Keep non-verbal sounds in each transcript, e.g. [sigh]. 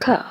可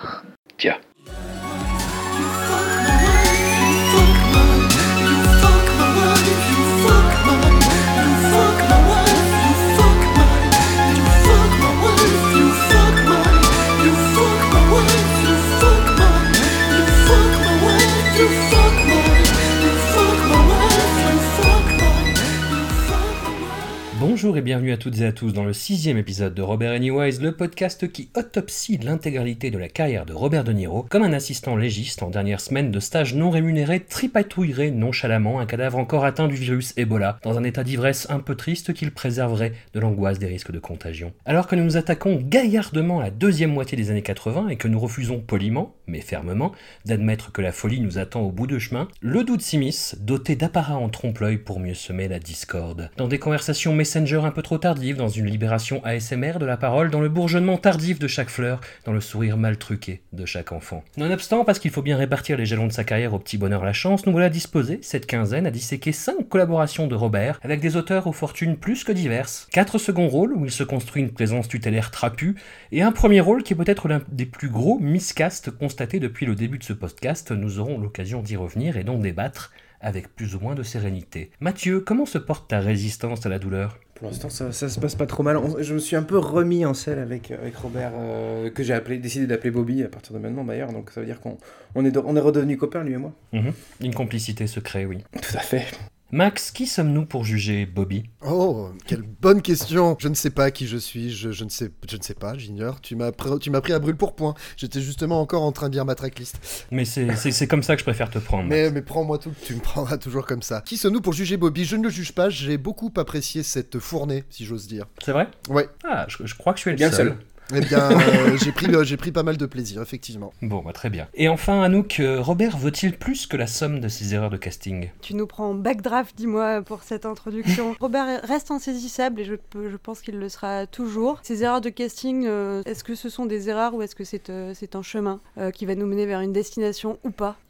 Bonjour et bienvenue à toutes et à tous dans le sixième épisode de Robert Anyways, le podcast qui autopsie l'intégralité de la carrière de Robert De Niro comme un assistant légiste en dernière semaine de stage non rémunéré tripatouillerait nonchalamment un cadavre encore atteint du virus Ebola dans un état d'ivresse un peu triste qu'il préserverait de l'angoisse des risques de contagion. Alors que nous nous attaquons gaillardement à la deuxième moitié des années 80 et que nous refusons poliment, mais fermement, d'admettre que la folie nous attend au bout de chemin, le doute Simis, doté d'apparat en trompe-l'œil pour mieux semer la discorde. Dans des conversations Messenger un peu trop tardives, dans une libération ASMR de la parole, dans le bourgeonnement tardif de chaque fleur, dans le sourire mal truqué de chaque enfant. Nonobstant, parce qu'il faut bien répartir les jalons de sa carrière au petit bonheur la chance, nous voilà disposés, cette quinzaine, à disséquer cinq collaborations de Robert, avec des auteurs aux fortunes plus que diverses, quatre seconds rôles où il se construit une présence tutélaire trapue, et un premier rôle qui est peut-être l'un des plus gros miscasts constatés depuis le début de ce podcast, nous aurons l'occasion d'y revenir et d'en débattre avec plus ou moins de sérénité. Mathieu, comment se porte ta résistance à la douleur? Pour l'instant, ça, ça se passe pas trop mal. On- Je me suis un peu remis en selle avec, avec Robert, euh, que j'ai appelé, décidé d'appeler Bobby à partir de maintenant d'ailleurs. Donc ça veut dire qu'on on est, de- on est redevenus copains, lui et moi. Mhm. Une complicité se crée, oui. Tout à fait. Max, qui sommes-nous pour juger Bobby? Oh, quelle bonne question. Je ne sais pas qui je suis, je, je ne, sais, je ne sais pas, j'ignore. Tu m'as pr- tu m'as pris à brûle pour point. J'étais justement encore en train de lire ma tracklist. Mais c'est c'est- c'est comme ça que je préfère te prendre. Mais, mais prends-moi tout, tu me prendras toujours comme ça. Qui sommes-nous pour juger Bobby? Je ne le juge pas, j'ai beaucoup apprécié cette fournée, si j'ose dire. C'est vrai? Ouais, Ah, je, je crois que je suis le Bien seul. seul. Eh bien, euh, j'ai pris, euh, j'ai pris pas mal de plaisir, effectivement. Bon, bah, très bien. Et enfin, Anouk, euh, Robert veut-il plus que la somme de ses erreurs de casting? Tu nous prends en backdraft, dis-moi, pour cette introduction. [laughs] Robert reste insaisissable et je, peux- je pense qu'il le sera toujours. Ces erreurs de casting, euh, est-ce que ce sont des erreurs ou est-ce que c'est euh, c'est un chemin euh, qui va nous mener vers une destination ou pas? [laughs]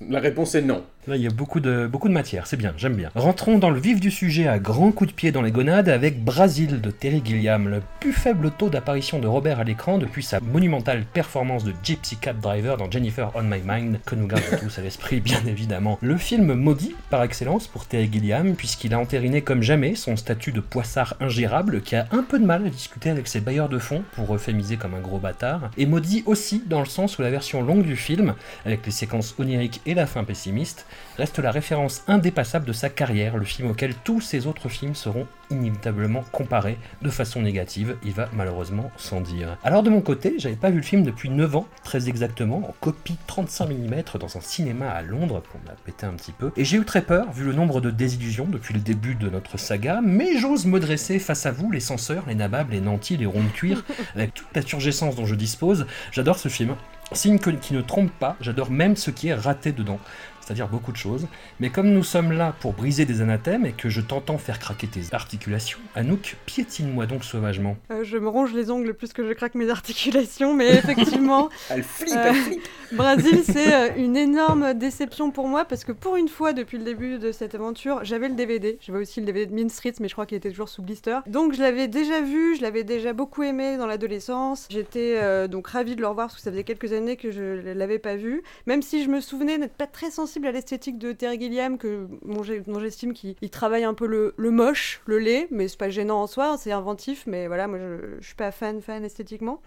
La réponse est non. Là, il y a beaucoup de, beaucoup de matière, c'est bien, j'aime bien. Rentrons dans le vif du sujet à grands coups de pied dans les gonades avec Brasil de Terry Gilliam, le plus faible taux d'apparition de Robert à l'écran depuis sa monumentale performance de Gypsy Cab Driver dans Jennifer on My Mind, que nous gardons tous à l'esprit bien évidemment. Le film maudit par excellence pour Terry Gilliam, puisqu'il a entériné comme jamais son statut de poissard ingérable qui a un peu de mal à discuter avec ses bailleurs de fonds pour euphémiser comme un gros bâtard, et maudit aussi dans le sens où la version longue du film, avec les séquences oniriques et la fin pessimiste, reste la référence indépassable de sa carrière, le film auquel tous ses autres films seront inévitablement comparés de façon négative, il va malheureusement sans dire. Alors de mon côté, j'avais pas vu le film depuis 9 ans, très exactement, en copie 35 mm dans un cinéma à Londres, qu'on a pété un petit peu, et j'ai eu très peur, vu le nombre de désillusions depuis le début de notre saga, mais j'ose me dresser face à vous, les censeurs, les nababs, les nantis, les ronds de cuir, [laughs] avec toute la turgescence dont je dispose, j'adore ce film. Signe qui ne trompe pas, j'adore même ce qui est raté dedans c'est-à-dire beaucoup de choses. Mais comme nous sommes là pour briser des anathèmes et que je t'entends faire craquer tes articulations, Anouk, piétine-moi donc sauvagement. Euh, Je me ronge les ongles plus que je craque mes articulations, mais effectivement, [laughs] Elle flippe, Euh, elle flippe. Brésil, [laughs] c'est euh, une énorme déception pour moi parce que pour une fois, depuis le début de cette aventure, j'avais le DVD. J'avais aussi le DVD de Mean Streets, mais je crois qu'il était toujours sous blister. Donc je l'avais déjà vu, je l'avais déjà beaucoup aimé dans l'adolescence. J'étais euh, donc ravie de le revoir parce que ça faisait quelques années que je ne l'avais pas vu. Même si je me souvenais d'être pas très sensible à l'esthétique de Terry Gilliam, que bon, j'estime qu'il il travaille un peu le, le moche, le laid, mais c'est pas gênant en soi, c'est inventif, mais voilà, moi je, je suis pas fan fan esthétiquement.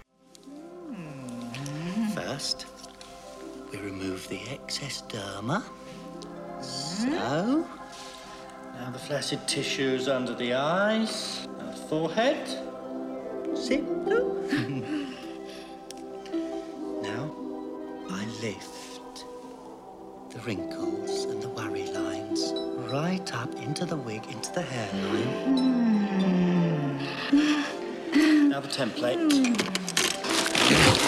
First, we remove the excess derma. So, now the flaccid tissues under the eyes and forehead. Simple. [laughs] now, I lift wrinkles and the worry lines right up into the wig, into the hairline. Now the template.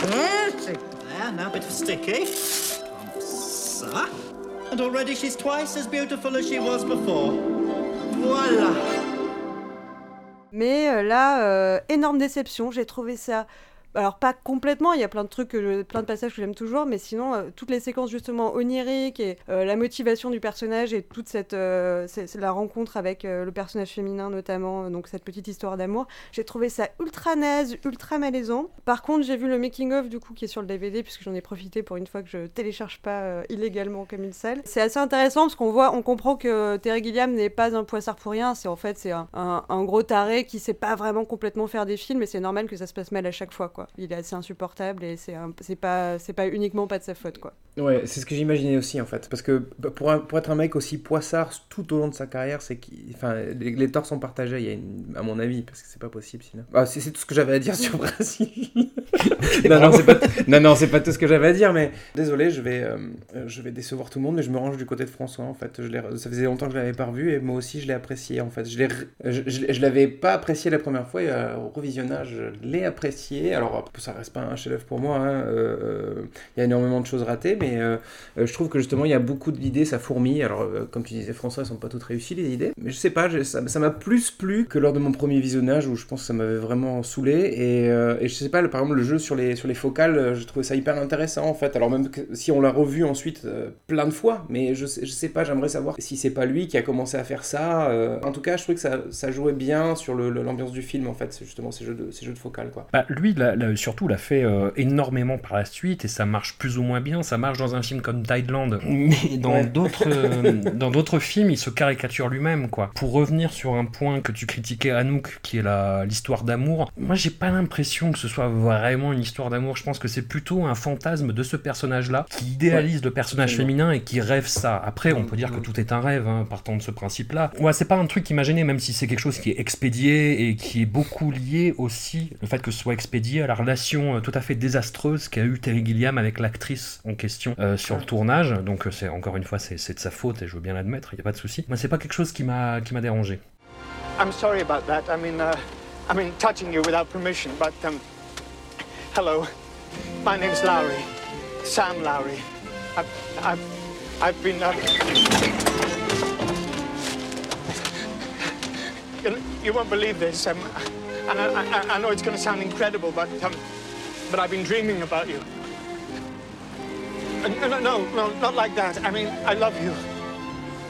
There, now a bit of sticky. And already she's twice as beautiful as she was before. Voila. Mais euh, là, euh, énorme déception. J'ai trouvé ça alors pas complètement, il y a plein de trucs, plein de passages que j'aime toujours, mais sinon, euh, toutes les séquences justement oniriques et euh, la motivation du personnage et toute cette, euh, la rencontre avec le personnage féminin notamment, donc cette petite histoire d'amour, j'ai trouvé ça ultra naze, ultra malaisant. Par contre, j'ai vu le making of du coup qui est sur le DVD puisque j'en ai profité pour une fois que je télécharge pas illégalement comme une salle. C'est assez intéressant parce qu'on voit, on comprend que Terry Gilliam n'est pas un poissard pour rien. C'est en fait c'est un, gros taré qui sait pas vraiment complètement faire des films et c'est normal que ça se passe mal à chaque fois quoi. Il est assez insupportable et c'est pas c'est pas uniquement pas de sa faute quoi. Ouais, c'est ce que j'imaginais aussi en fait. Parce que bah, pour, un- pour être un mec aussi poissard tout au long de sa carrière, c'est. Enfin, les, les torts sont partagés, il y a une- à mon avis, parce que c'est pas possible sinon. Ah, c'est tout ce que j'avais à dire [laughs] sur Brasil. non, non, c'est pas, non, non, c'est pas tout ce que j'avais à dire, mais désolé, je vais, euh, je vais décevoir tout le monde, mais je me range du côté de François en fait. Je ça faisait longtemps que je l'avais pas revu et moi aussi je l'ai apprécié en fait. Je l'ai re- je, je- je l'avais pas apprécié la première fois et euh, au revisionnage, je l'ai apprécié. Alors, ça reste pas un chef-d'œuvre pour moi, hein, euh, euh, il y a énormément de choses ratées, mais. euh, je trouve que justement il y a beaucoup d'idées, ça fourmille. Alors comme tu disais François, elles sont pas toutes réussies les idées, mais je sais pas, ça m'a plus plu que lors de mon premier visionnage où je pense que ça m'avait vraiment saoulé. Et, je sais pas, par exemple le jeu sur les focales, je trouvais ça hyper intéressant en fait. Alors même si on l'a revu ensuite plein de fois, mais je sais, pas, j'aimerais savoir si c'est pas lui qui a commencé à faire ça. en tout cas, je trouvais que ça, jouait bien sur l'ambiance du film en fait, justement ces jeux de focales quoi. Bah, lui, là, là, surtout, l'a fait euh, énormément par la suite et ça marche plus ou moins bien. Ça marche dans un film comme Tideland, [laughs] mais dans Ouais. d'autres euh, dans d'autres films, il se caricature lui-même. quoi. Pour revenir sur un point que tu critiquais, Anouk, qui est l'histoire d'amour, moi, j'ai pas l'impression que ce soit vraiment une histoire d'amour. Je pense que c'est plutôt un fantasme de ce personnage-là qui idéalise le personnage féminin et qui rêve ça. Après, on peut dire que tout est un rêve, hein, partant de ce principe-là. Ouais, c'est pas un truc imaginé, même si c'est quelque chose qui est expédié et qui est beaucoup lié aussi, le fait que ce soit expédié à la relation euh, tout à fait désastreuse qu'a eu Terry Gilliam avec l'actrice en question euh, sur le tournage. Donc, euh, c'est encore une fois, c'est c'est de sa faute et je veux bien l'admettre, il n'y a pas de souci. Moi, c'est pas quelque chose qui m'a qui m'a dérangé. I'm sorry about that. I mean, uh, I mean, touching you without permission, but, um, hello. My name's Lowry. Sam Lowry. I've, I've, I've been, you, you won't believe this, um, and I, I, I know it's going to sound incredible, but, um, but I've been dreaming about you. Uh, No, no, no, not like that. I mean, I love you.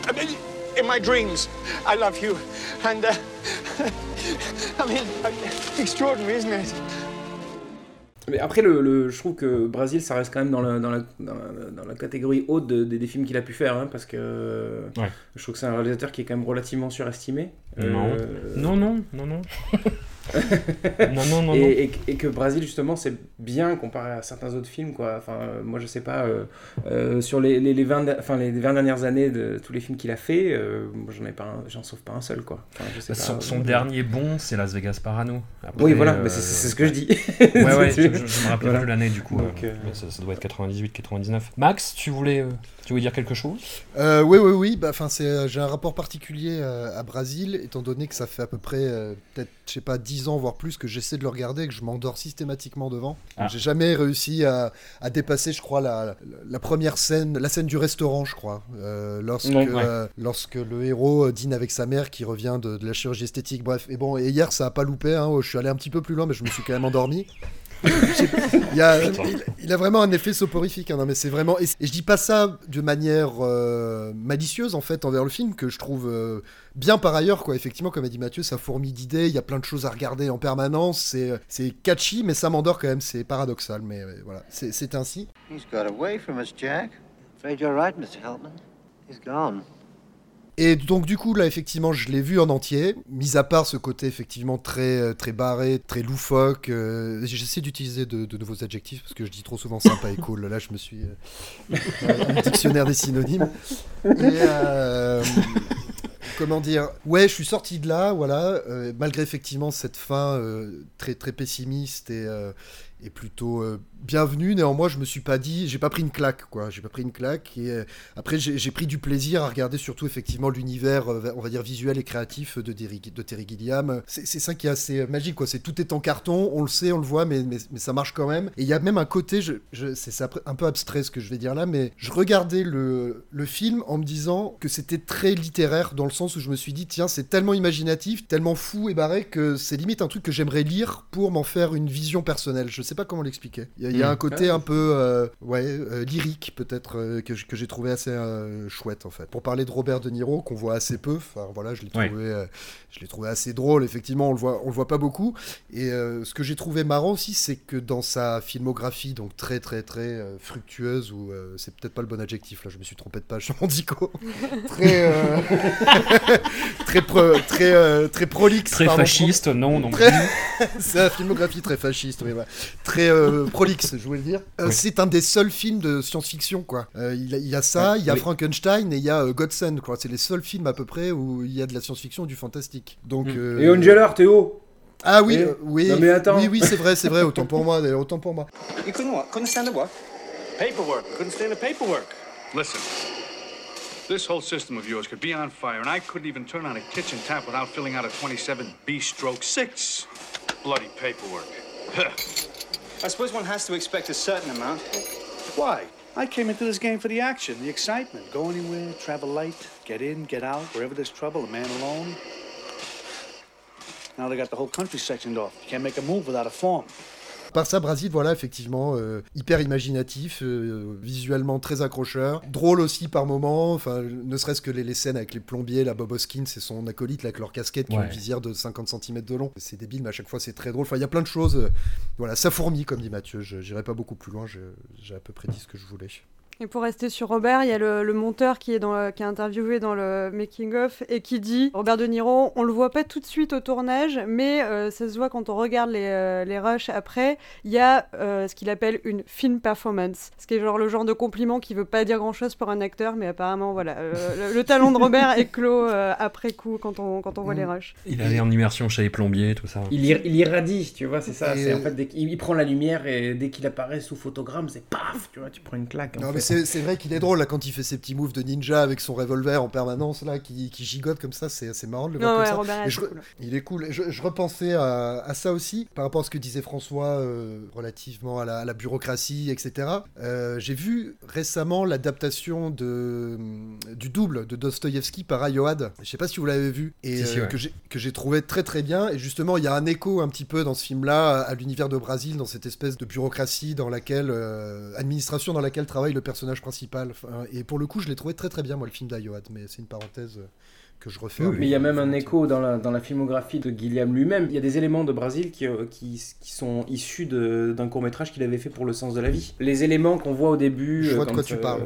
I mean, in my dreams, I love you. And, uh, [laughs] I mean, uh, extraordinary, isn't it? Mais après, le, le- je trouve que Brasil, ça reste quand même dans la, dans la, dans la, dans la catégorie haute de- des- des films qu'il a pu faire, hein, parce que Ouais. je trouve que c'est un réalisateur qui est quand même relativement surestimé. Non. Euh, Non, non, non, non. non, [laughs] [laughs] non, non, et, non. et- et que Brasil, justement, c'est bien comparé à certains autres films, quoi. Enfin, euh, moi, je sais pas, euh, euh, sur les, les, les 20, de- enfin, les 20 dernières années de tous les films qu'il a fait, j'en ai pas j'en sauve pas un seul, quoi. Enfin, je sais pas, Son, son dernier bon, c'est Las Vegas Parano. Après, Oui, voilà, c'est ce que je dis. Ouais, ouais, [laughs] je, je- je me rappelle Voilà. plus l'année du coup. Donc, mais ça, ça doit être 98, 99. Max, tu voulais, tu voulais dire quelque chose? Euh, oui, oui, oui. Bah, euh, j'ai un rapport particulier euh, à Brasil, étant donné que ça fait à peu près, euh, peut-être, je sais pas, 10 ans, voire plus, que j'essaie de le regarder et que je m'endors systématiquement devant. Ah. J'ai jamais réussi à, à dépasser, je crois, la, la première scène, la scène du restaurant, je crois, euh, lorsque, Ouais, ouais. lorsque le héros dîne avec sa mère qui revient de, de la chirurgie esthétique. Bref, et bon, et hier, ça a pas loupé. Hein, je suis allé un petit peu plus loin, mais je me suis quand même endormi. Il, a, [laughs] il, il a vraiment un effet soporifique, hein, non, mais c'est vraiment. Et, et je dis pas ça de manière euh, malicieuse en fait envers le film que je trouve euh, bien par ailleurs quoi. Effectivement, comme a dit Mathieu, ça fourmille d'idées, il y a plein de choses à regarder en permanence. C'est c'est catchy, mais ça m'endort quand même. C'est paradoxal, mais euh, voilà, c'est ainsi. He's got away from us, Jack. Afraid you're right, Mr. He's gone. Et donc du coup là effectivement je l'ai vu en entier, mis à part ce côté effectivement très euh, très barré, très loufoque. euh, J'essaie d'utiliser de, nouveaux adjectifs parce que je dis trop souvent sympa et cool. Là je me suis euh, un dictionnaire des synonymes. Et, euh, comment dire? Ouais je suis sorti de là voilà euh, malgré effectivement cette fin euh, très très pessimiste et euh, et plutôt euh, bienvenue. Néanmoins, je me suis pas dit, j'ai pas pris une claque, quoi. J'ai pas pris une claque. Et euh, après, j'ai pris du plaisir à regarder surtout effectivement l'univers, euh, on va dire visuel et créatif de, Terry- Gilliam. C'est ça qui est assez magique, quoi. C'est tout est en carton, on le sait, on le voit, mais, ça marche quand même. Et il y a même un côté, c'est un peu abstrait ce que je vais dire là, mais je regardais le, film en me disant que c'était très littéraire dans le sens où je me suis dit, tiens, c'est tellement imaginatif, tellement fou et barré que c'est limite un truc que j'aimerais lire pour m'en faire une vision personnelle. Je sais pas comment l'expliquer. Il y a Mm. un côté Ah, un peu, euh, ouais, euh, lyrique peut-être euh, que, j'ai trouvé assez euh, chouette en fait. Pour parler de Robert De Niro, qu'on voit assez peu, enfin voilà, je l'ai Ouais. trouvé, euh, je l'ai trouvé assez drôle. Effectivement, on le voit, on le voit pas beaucoup. Et euh, ce que j'ai trouvé marrant aussi, c'est que dans sa filmographie, donc très très très euh, fructueuse, ou euh, c'est peut-être pas le bon adjectif là, je me suis trompé de page sur mon dico, [laughs] très euh, [laughs] très pro- très euh, très prolixe, Très pardon, fasciste, non, non. Très- [laughs] c'est la filmographie très fasciste, très euh, prolixe, je voulais dire. Euh, Oui. C'est un des seuls films de science-fiction, quoi. Euh, il, y a- il y a ça, il y a Oui. Frankenstein et il y a euh, Godson, quoi. C'est les seuls films à peu près où il y a de la science-fiction ou du fantastique. Donc. euh, Et Angela, Théo Ah oui, Eh, euh, oui. non, mais attends. Oui, oui, c'est vrai, c'est vrai. Autant pour moi, d'ailleurs, autant pour moi. You couldn't what? Couldn't stand the what? Paperwork. Couldn't stand the paperwork. Listen, this whole system of yours could be on fire, and I couldn't even turn on a kitchen tap without filling out a 27B stroke 6. Bloody paperwork. [laughs] I suppose one has to expect a certain amount. Why? I came into this game for the action, the excitement. Go anywhere, travel light, get in, get out, wherever there's trouble, a man alone. Now they got the whole country sectioned off. You can't make a move without a form. Par ça, Brasil, voilà, effectivement, euh, hyper imaginatif, euh, visuellement très accrocheur, drôle aussi par moments, enfin, ne serait-ce que les, les scènes avec les plombiers, la Bob Hoskins et son acolyte, là, avec leur casquette qui ont Ouais. une visière de 50 cm de long. C'est débile, mais à chaque fois c'est très drôle. Enfin, il y a plein de choses. euh, voilà, ça fourmille, comme dit Mathieu. Je n'irai pas beaucoup plus loin, j'ai à peu près dit ce que je voulais. Et pour rester sur Robert, il y a le, le monteur qui est, dans le- qui est interviewé dans le making-of et qui dit Robert De Niro, on le voit pas tout de suite au tournage, mais euh, ça se voit quand on regarde les, euh, les rushs après. Il y a euh, ce qu'il appelle une film performance, ce qui est genre le genre de compliment qui veut pas dire grand-chose pour un acteur, mais apparemment, voilà, euh, le, le talent de Robert est clos euh, après coup quand on, quand on voit Mm. les rushs. Il allait en immersion chez les plombiers, tout ça. il, ir- il irradie, tu vois, c'est ça. En fait, dès il prend la lumière et dès qu'il apparaît sous photogramme, c'est paf, tu vois, tu prends une claque. en Non, fait. C'est c'est vrai qu'il est drôle là quand il fait ses petits moves de ninja avec son revolver en permanence là, qui, qui gigote comme ça. C'est c'est marrant de le voir Non, comme ouais, ça. Robert je, cool. Il est cool. Je, je repensais à, à ça aussi, par rapport à ce que disait François euh, relativement à la, à la bureaucratie, etc. Euh, J'ai vu récemment l'adaptation de, du double de Dostoïevski par Ayoad. Je sais pas si vous l'avez vu. Et Si, si, euh, ouais. que j'ai- que j'ai trouvé très très bien. Et justement, il y a un écho un petit peu dans ce film-là à, à l'univers de Brésil, dans cette espèce de bureaucratie dans laquelle, euh, administration dans laquelle travaille le personnage principal. Enfin, et pour le coup, je l'ai trouvé très très bien, moi, le film d'Ayoad. Mais c'est une parenthèse euh, que je refais. Mais il y a même un écho dans la, dans la filmographie de Guillaume lui-même. Il y a des éléments de Brésil qui, euh, qui, qui sont issus de- d'un court-métrage qu'il avait fait pour Le sens de la vie. Les éléments qu'on voit au début. Je euh, vois de quand, quoi tu euh, parles.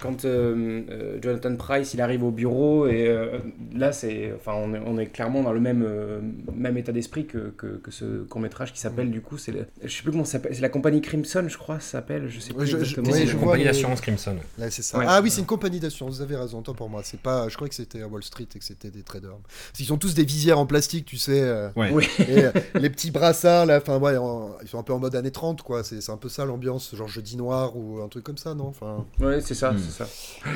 Quand euh, euh, Jonathan Price il arrive au bureau, et euh, là, c'est, enfin, on, est, on est clairement dans le même, euh, même état d'esprit que, que, que ce court-métrage qui s'appelle, du coup, c'est le- je sais plus comment ça s'appelle, c'est la compagnie Crimson, je crois, ça s'appelle, je sais plus je- je- exactement. ouais, C'est une compagnie d'assurance Crimson. Là, c'est ça. Ouais. Ah oui, c'est une compagnie d'assurance, vous avez raison, tant pour moi. C'est pas, je crois que c'était à Wall Street et que c'était des traders. Parce qu'ils ont tous des visières en plastique, tu sais. euh, Ouais. Oui. et euh, [laughs] les petits brassards, là, enfin, ouais, en- ils sont un peu en mode années 30, quoi. C'est un peu ça l'ambiance, genre jeudi noir ou un truc comme ça, non? Enfin, Ouais, c'est ça, Hmm. c'est ça.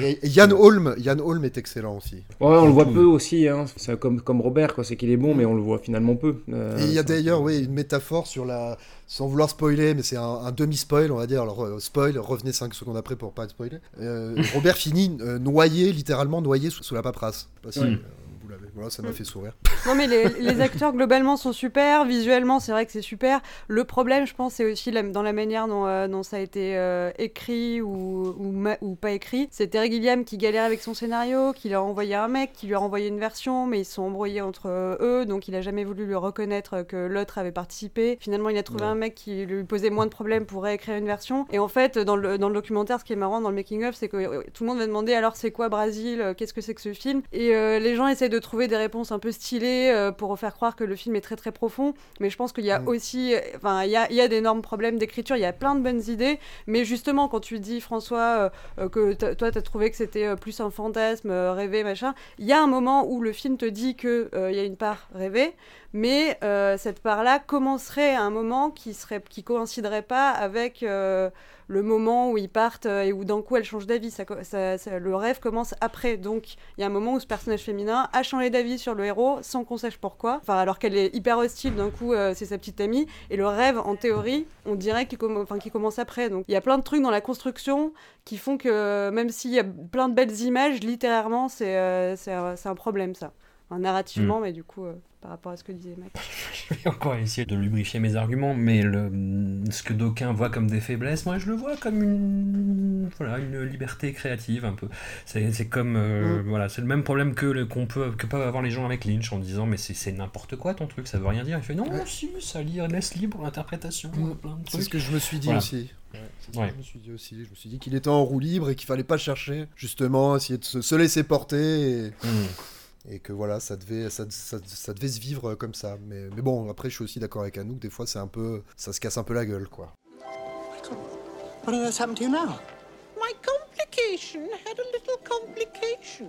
et, et Yann Holm, Yann Holm est excellent aussi. Ouais, on le voit Surtout- peu aussi, hein. c'est comme, comme Robert, quoi. c'est qu'il est bon, mais on le voit finalement peu. Euh, et il y a d'ailleurs, oui, une métaphore sur la. Sans vouloir spoiler, mais c'est un, un demi-spoil, on va dire. Alors, euh, spoil, revenez 5 secondes après pour pas spoiler. Euh, [laughs] Robert finit euh, noyé, littéralement noyé sous, sous la paperasse. Pas si, Ouais. euh, vous l'avez. Voilà, ça m'a Mm. fait sourire. Non mais les, les [laughs] acteurs globalement sont super, visuellement c'est vrai que c'est super. Le problème je pense c'est aussi la- dans la manière dont, euh, dont ça a été euh, écrit ou, ou, ma- ou pas écrit. C'est Terry Gilliam qui galère avec son scénario, qui leur a envoyé un mec, qui lui a envoyé une version mais ils se sont embrouillés entre euh, eux donc il a jamais voulu lui reconnaître que l'autre avait participé. Finalement il a trouvé un mec qui lui posait moins de problèmes pour réécrire une version. Et en fait dans le, dans le documentaire ce qui est marrant dans le making of c'est que tout le monde va demander alors c'est quoi Brésil, Euh, qu'est-ce que c'est que ce film? Et euh, les gens essaient de trouver des réponses un peu stylées euh, pour faire croire que le film est très très profond. Mais je pense qu'il y a Mm. aussi, enfin, il y a, y a d'énormes problèmes d'écriture. Il y a plein de bonnes idées. Mais justement, quand tu dis François euh, euh, que toi t'as trouvé que c'était plus un fantasme, rêvé, machin, il y a un moment où le film te dit que il y a une part rêvée. mais cette part-là commencerait à un moment qui serait qui coïnciderait pas avec le moment où ils partent euh, et où d'un coup elle change d'avis. Ça, le rêve commence après, donc il y a un moment où ce personnage féminin a changé d'avis sur le héros sans qu'on sache pourquoi. Enfin, alors qu'elle est hyper hostile, d'un coup euh, c'est sa petite amie et le rêve, en théorie, on dirait qu'il commence après. Donc il y a plein de trucs dans la construction qui font que même s'il y a plein de belles images, littérairement c'est euh, un problème ça. Enfin, narrativement, mais du coup, euh, par rapport à ce que disait Mac. [laughs] Je vais encore essayer de lubrifier mes arguments, mais le, ce que d'aucuns voient comme des faiblesses, moi je le vois comme une, voilà, une liberté créative un peu. C'est c'est comme, euh, voilà, c'est le même problème que le- qu'on peut, que peuvent avoir les gens avec Lynch en disant mais c'est c'est n'importe quoi ton truc, ça veut rien dire. Il fait non, si, ça laisse libre l'interprétation, plein de C'est ce que je me suis dit Voilà. aussi. Ouais, c'est ce Ouais. que je me suis dit aussi. Je me suis dit qu'il était en roue libre et qu'il fallait pas chercher. Justement, essayer de se, se laisser porter. Et... Et que voilà, ça devait, ça, ça- ça devait se vivre comme ça. Mais, mais bon, après, je suis aussi d'accord avec Anouk. Des fois, c'est un peu, ça se casse un peu la gueule, quoi. What on earth's happened to you now? My complication had a little complication.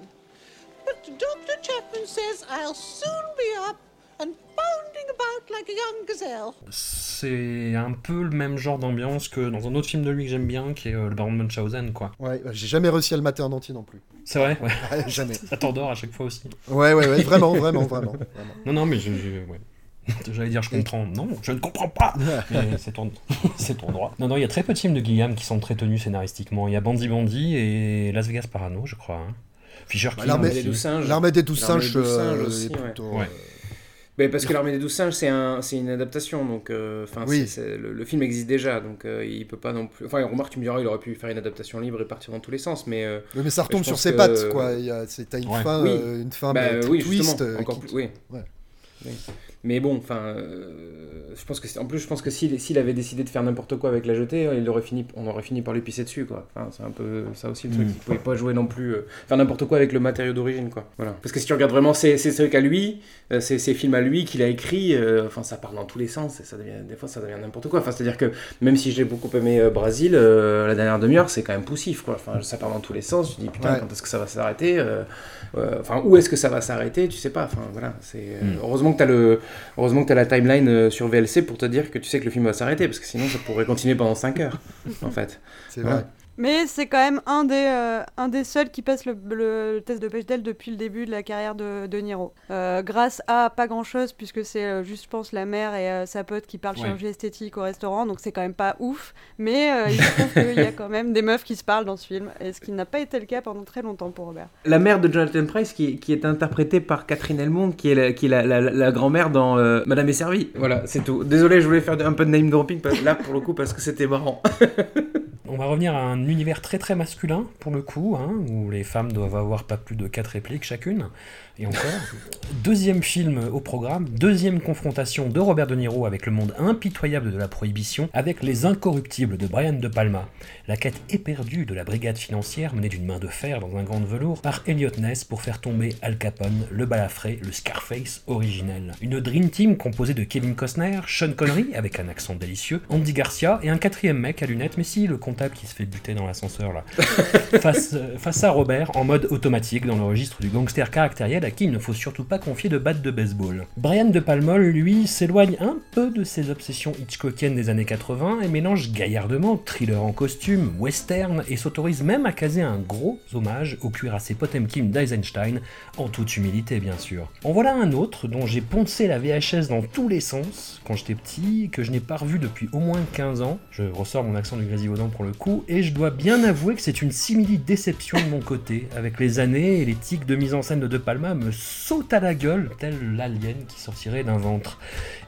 But Dr. Chapman says I'll soon be up and bounding about like a young gazelle. C'est un peu le même genre d'ambiance que dans un autre film de lui que j'aime bien, qui est euh, le Baron Munchausen, quoi. Ouais, bah, j'ai jamais réussi à le mater en entier non plus. C'est vrai, ouais. [laughs] Ouais, jamais. Ça t'endort à chaque fois aussi. Ouais, ouais, ouais, vraiment, vraiment, vraiment. vraiment. Non, non, mais je, je- ouais. [laughs] J'allais dire je comprends. Non, je ne comprends pas. [laughs] C'est ton, c'est ton droit. Non, non, il y a très peu de films de Guillaume qui sont très tenus scénaristiquement. Il y a Bandy Bandy et Las Vegas Parano, je crois. hein. Fisher Bah, King l'armée des douze singes. L'armée des douze singes, euh, aussi, est ouais. plutôt. Ouais. euh, Mais parce que [laughs] l'armée des douze singes, c'est un, c'est une adaptation, donc euh, enfin, Oui. c'est- c'est- le, le film existe déjà, donc euh, il peut pas non plus. Enfin, remarque, tu me diras, il aurait pu faire une adaptation libre et partir dans tous les sens, mais. euh, Oui, mais ça retombe sur ses que- pattes, quoi. Il y a- c'est- T'as une Ouais. fin, Oui. euh, une fin Bah, mais oui, twist. euh, encore qui- plus. Oui. Ouais. Oui. Mais bon, enfin, euh, je pense que en plus, je pense que s'il avait décidé de faire n'importe quoi avec la jetée, il aurait fini, on aurait fini par lui pisser dessus, quoi. Enfin, c'est un peu ça aussi le truc. Mm. Il pouvait pas jouer non plus, euh, faire n'importe quoi avec le matériau d'origine, quoi. Voilà. Parce que si tu regardes vraiment ces, ces trucs à lui, euh, ces, ces films à lui qu'il a écrit, euh, enfin, ça part dans tous les sens et ça devient, des fois, ça devient n'importe quoi. Enfin, c'est-à-dire que même si j'ai beaucoup aimé euh, Brasil, euh, la dernière demi-heure, c'est quand même poussif, quoi. Enfin, ça part dans tous les sens. Tu te dis putain, Ouais. quand est-ce que ça va s'arrêter euh, euh, Enfin, où est-ce que ça va s'arrêter Tu sais pas. Enfin, voilà. C'est euh, Mm. heureusement que t'as le Heureusement que tu as la timeline euh, sur VLC pour te dire que tu sais que le film va s'arrêter, parce que sinon ça pourrait continuer pendant 5 heures, [laughs] en fait. C'est Voilà. Mais c'est quand même un des, euh, un des seuls qui passe le, le- le test de Bechdel depuis le début de la carrière de, de Niro. Euh, grâce à pas grand chose, puisque c'est euh, juste, je pense, la mère et euh, sa pote qui parlent Ouais. chirurgie esthétique au restaurant, donc c'est quand même pas ouf. Mais euh, il se trouve qu'il y a quand même des meufs qui se parlent dans ce film, et ce qui n'a pas été le cas pendant très longtemps pour Robert. La mère de Jonathan Price, qui, qui est interprétée par Catherine Elmond, qui est la, qui est la, la- la grand-mère dans euh, Madame est servie. Voilà, c'est tout. Désolé, je voulais faire un peu de name dropping là pour le coup parce que c'était marrant. [laughs] On va revenir à un univers très très masculin pour le coup, hein, où les femmes doivent avoir pas plus de 4 répliques chacune. Et encore. [laughs] deuxième film au programme, deuxième confrontation de Robert De Niro avec le monde impitoyable de la prohibition, avec Les Incorruptibles de Brian De Palma, la quête éperdue de la brigade financière menée d'une main de fer dans un gant de velours par Elliot Ness pour faire tomber Al Capone, le balafré, le Scarface originel. Une Dream Team composée de Kevin Costner, Sean Connery avec un accent délicieux, Andy Garcia et un quatrième mec à lunettes, mais si, le qui se fait buter dans l'ascenseur là. [laughs] face, euh, face à Robert en mode automatique dans le registre du gangster caractériel à qui il ne faut surtout pas confier de batte de baseball. Brian De Palma, lui, s'éloigne un peu de ses obsessions hitchcockiennes des années 80 et mélange gaillardement thriller en costume, western et s'autorise même à caser un gros hommage au cuirassé Potemkin d'Eisenstein, en toute humilité bien sûr. En voilà un autre dont j'ai poncé la VHS dans tous les sens quand j'étais petit, que je n'ai pas revu depuis au moins 15 ans. Je ressors mon accent du Grésivaudan pour le coup, et je dois bien avouer que c'est une simili-déception de mon côté. Avec les années et les tics de mise en scène de De Palma me sautent à la gueule, tel l'alien qui sortirait d'un ventre,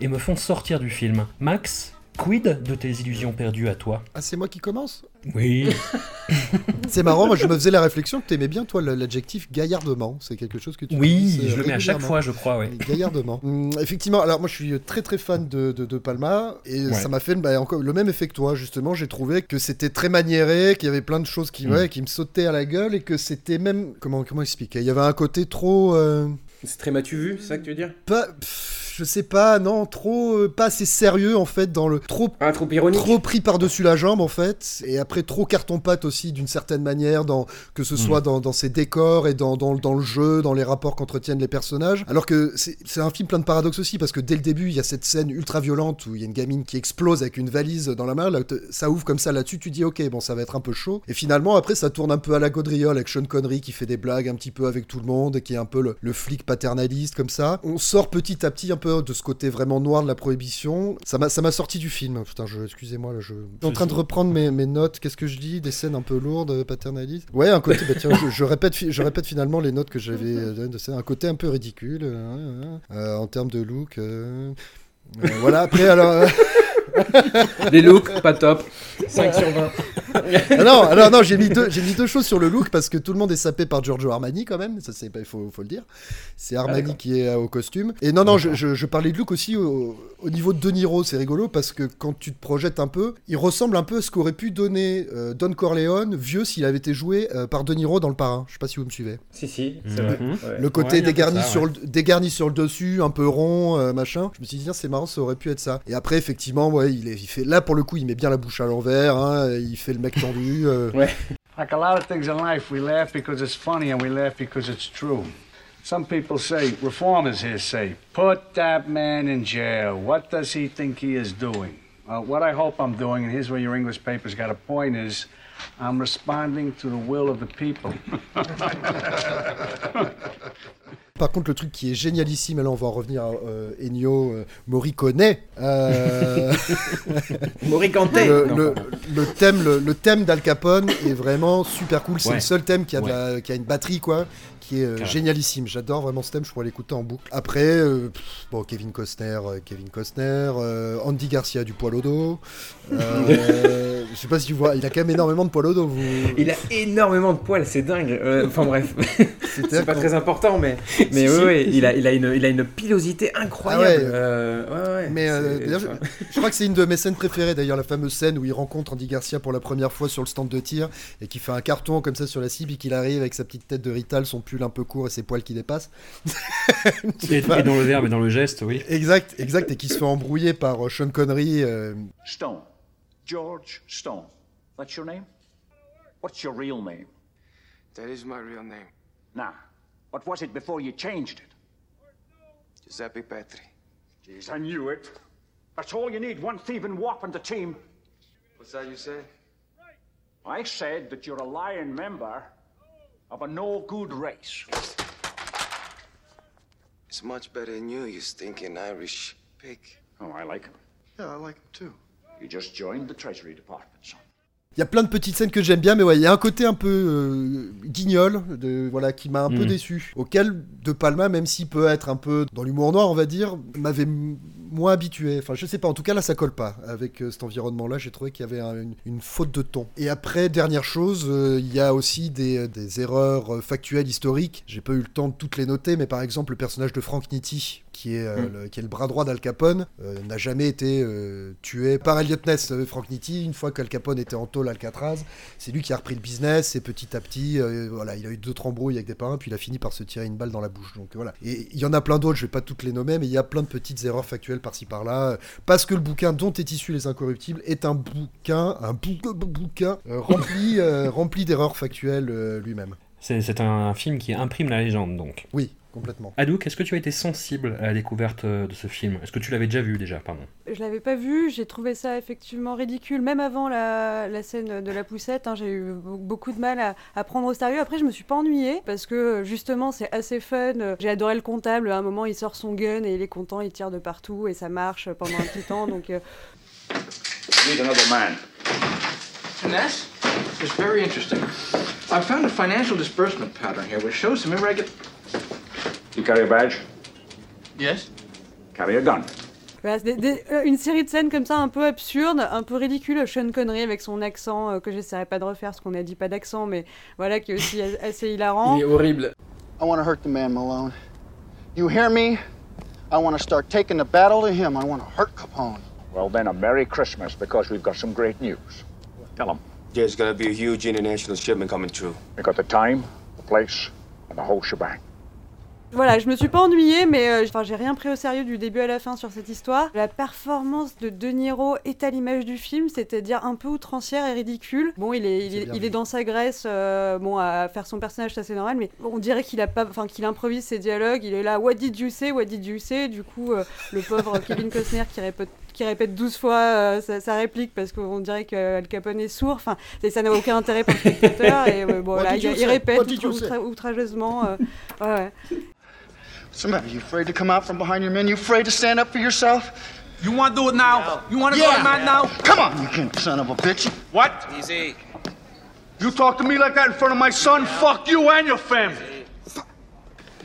et me font sortir du film. Max, quid de tes illusions perdues à toi Ah, c'est moi qui commence Oui. [laughs] C'est marrant, moi je me faisais la réflexion que t'aimais bien, toi, l'adjectif gaillardement. C'est quelque chose que tu Oui, utilises, je le mets à chaque fois, je crois, ouais. Gaillardement. Hum, effectivement, alors moi je suis très très fan de, de, de Palma et Ouais. ça m'a fait bah, encore le même effet que toi, justement. J'ai trouvé que c'était très maniéré, qu'il y avait plein de choses qui, Mm. ouais, qui me sautaient à la gueule et que c'était même. Comment, comment expliquer? Il y avait un côté trop. euh, C'est très matu vu, c'est ça que tu veux dire? pas, pff, je sais pas, non, trop, euh, pas assez sérieux en fait, dans le trop, Ah, trop ironique. trop pris par-dessus la jambe en fait, et après trop carton-pâte aussi d'une certaine manière, dans, que ce soit dans, dans ses décors et dans, dans, dans le jeu, dans les rapports qu'entretiennent les personnages. Alors que c'est un film plein de paradoxes aussi, parce que dès le début, il y a cette scène ultra violente où il y a une gamine qui explose avec une valise dans la main, là, ça ouvre comme ça là-dessus, tu dis ok, bon, ça va être un peu chaud. Et finalement, après, ça tourne un peu à la gaudriole avec Sean Connery qui fait des blagues un petit peu avec tout le monde, et qui est un peu le, le flic paternaliste comme ça. On sort petit à petit un peu de ce côté vraiment noir de la prohibition. Ça m'a sorti du film. Putain, excusez-moi, je, je suis en train de reprendre mes, mes notes. Qu'est-ce que je dis? Des scènes un peu lourdes, euh, paternalistes? Ouais, un côté, bah, je, répète, je répète finalement les notes que j'avais euh, scène. Un côté un peu ridicule euh, euh, en termes de look. voilà, après, alors. [laughs] Les looks, pas top. 5 sur 20. Ah [laughs] non, alors non, j'ai mis deux, j'ai mis deux choses sur le look parce que tout le monde est sapé par Giorgio Armani quand même. Ça c'est pas, il faut, faut le dire. C'est Armani d'accord. qui est euh, au costume. Et non, non, je, je- je parlais de look aussi au, au niveau de De Niro. C'est rigolo parce que quand tu te projettes un peu, il ressemble un peu à ce qu'aurait pu donner euh, Don Corleone vieux s'il avait été joué euh, par De Niro dans Le Parrain. Je sais pas si vous me suivez. Si, si, c'est Mhm. vrai. Mhm. Ouais. Le côté Ouais, dégarni, ça, sur ouais. le, dégarni sur le dessus, un peu rond, euh, machin. Je me suis dit, c'est marrant, ça aurait pu être ça. Et après, effectivement, ouais, il, est, il fait. Là, pour le coup, il met bien la bouche à l'envers. hein, il fait le mec tendu. euh. Like a lot of things in life, we laugh because it's funny and we laugh because it's true. Some people say, reformers here say, put that man in jail. What does he think he is doing? Uh, what I hope I'm doing, and here's where your English paper's got a point, is I'm responding to the will of the people. Par contre, le truc qui est génialissime, et là on va en revenir à euh, Ennio euh, Morricone. euh, [laughs] le, thème, le, le thème d'Al Capone est vraiment super cool. C'est Ouais. le seul thème qui a, de la- qui a une batterie, quoi, qui est euh, génialissime. J'adore vraiment ce thème, je pourrais l'écouter en boucle. Après, euh, pff, bon, Kevin Costner, euh, Kevin Costner, Andy Garcia du poil au dos. Je sais pas si tu vois, il a quand même énormément de poil au dos. Vous... Il a énormément de poils, c'est dingue. Enfin bref, [laughs] c'est pas très important, mais, [laughs] mais oui, oui, il, a, il, a une, il a une pilosité incroyable. Ah ouais. Ouais, ouais, Mais je crois que c'est une de mes scènes préférées, d'ailleurs, la fameuse scène où il rencontre Andy Garcia pour la première fois sur le stand de tir et qui fait un carton comme ça sur la cible et qu'il arrive avec sa petite tête de Rital, son pull un peu court et ses poils qui dépassent. [laughs] Et, et dans le verbe et dans le geste, oui. Exact, exact, et qui se fait embrouiller par euh, Sean Connery. euh, Stone. George Stone. That's your name? What's your real name? That is my real name. Nah. What was it before you changed it? Giuseppe Petri. Jeez, I knew it. That's all you need, one thieving wop on the team. What's that you said? I said that you're a lying member of a no-good race. It's much better than you, you stinking Irish pig. Oh, I like him. Yeah, I like him too. You just joined the Treasury Department, son. Il y a plein de petites scènes que j'aime bien, mais ouais, il y a un côté un peu euh, guignol, de, voilà, qui m'a un peu Mm. déçu. Auquel De Palma, même s'il peut être un peu dans l'humour noir, on va dire, m'avait moins habitué. Enfin, je sais pas, en tout cas, là, ça colle pas. Avec euh, cet environnement-là, j'ai trouvé qu'il y avait un- une, une faute de ton. Et après, dernière chose, euh, il y a aussi des, des erreurs factuelles, historiques. J'ai pas eu le temps de toutes les noter, mais par exemple, le personnage de Frank Nitti, qui est, euh, Mm. le, qui est le bras droit d'Al Capone, euh, n'a jamais été euh, tué par Elliot Ness. Frank Nitti, une fois qu'Al Capone était en tôle Alcatraz, c'est lui qui a repris le business et petit à petit, voilà, il a eu d'autres embrouilles avec des parrains, puis il a fini par se tirer une balle dans la bouche. Donc voilà. Et il y en a plein d'autres, je vais pas toutes les nommer, mais il y a plein de petites erreurs factuelles par-ci par-là, parce que le bouquin dont est issu Les Incorruptibles est un bouquin, un bou- bouquin euh, rempli, euh, rempli d'erreurs factuelles euh, lui-même. C'est c'est un film qui imprime la légende, donc. Oui, complètement. Adouk, est-ce que tu as été sensible à la découverte euh, de ce film? Est-ce que tu l'avais déjà vu déjà, pardon Je l'avais pas vu, j'ai trouvé ça effectivement ridicule, même avant la, la scène de la poussette. hein, j'ai eu be- beaucoup de mal à, à prendre au sérieux. Après, je me suis pas ennuyée parce que justement, c'est assez fun. J'ai adoré le comptable. À un moment, il sort son gun et il est content, il tire de partout et ça marche pendant un petit temps. Donc, euh, You need another man. Finesse? It's very interesting. I found a financial disbursement pattern here which shows some irregular. You carry a badge? Yes? Carry a gun. voilà, c'est des- des- euh, une série de scènes comme ça un peu absurdes, un peu ridicules. Sean Connery avec son accent euh, que j'essaierai pas de refaire parce qu'on a dit pas d'accent, mais voilà, qui est aussi assez hilarant. Il est horrible. I want to hurt the man, Malone. You hear me? I want to start taking the battle to him. I want to hurt Capone. Well, then, a Merry Christmas because we've got some great news. Tell them. There's gonna be a huge international shipment coming through. We got the time, the place, and the whole shebang. Voilà, je me suis pas ennuyée, mais euh, enfin, j'ai rien pris au sérieux du début à la fin sur cette histoire. La performance de De Niro est à l'image du film, c'est-à-dire un peu outrancière et ridicule. Bon, il est, il est, il dans sa graisse, euh, bon, à faire son personnage, ça c'est normal, mais on dirait qu'il a pas, enfin, qu'il improvise ses dialogues. Il est là, what did you say, what did you say? Du coup, euh, le pauvre [laughs] Kevin Costner qui répète qui répète 12 fois euh, sa, sa réplique parce qu'on dirait que Al Capone est sourd. Enfin, ça n'a aucun intérêt pour le spectateur. Et euh, bon, là, il, il répète outra- outrageusement. euh, ouais, ouais. What's? You afraid to come out from behind your men? You afraid to stand up for yourself? You want to do it now? You want to Yeah. go to Matt now? Come on, you can't, son of a bitch. What? Easy. You talk to me like that in front of my son? Fuck you and your family.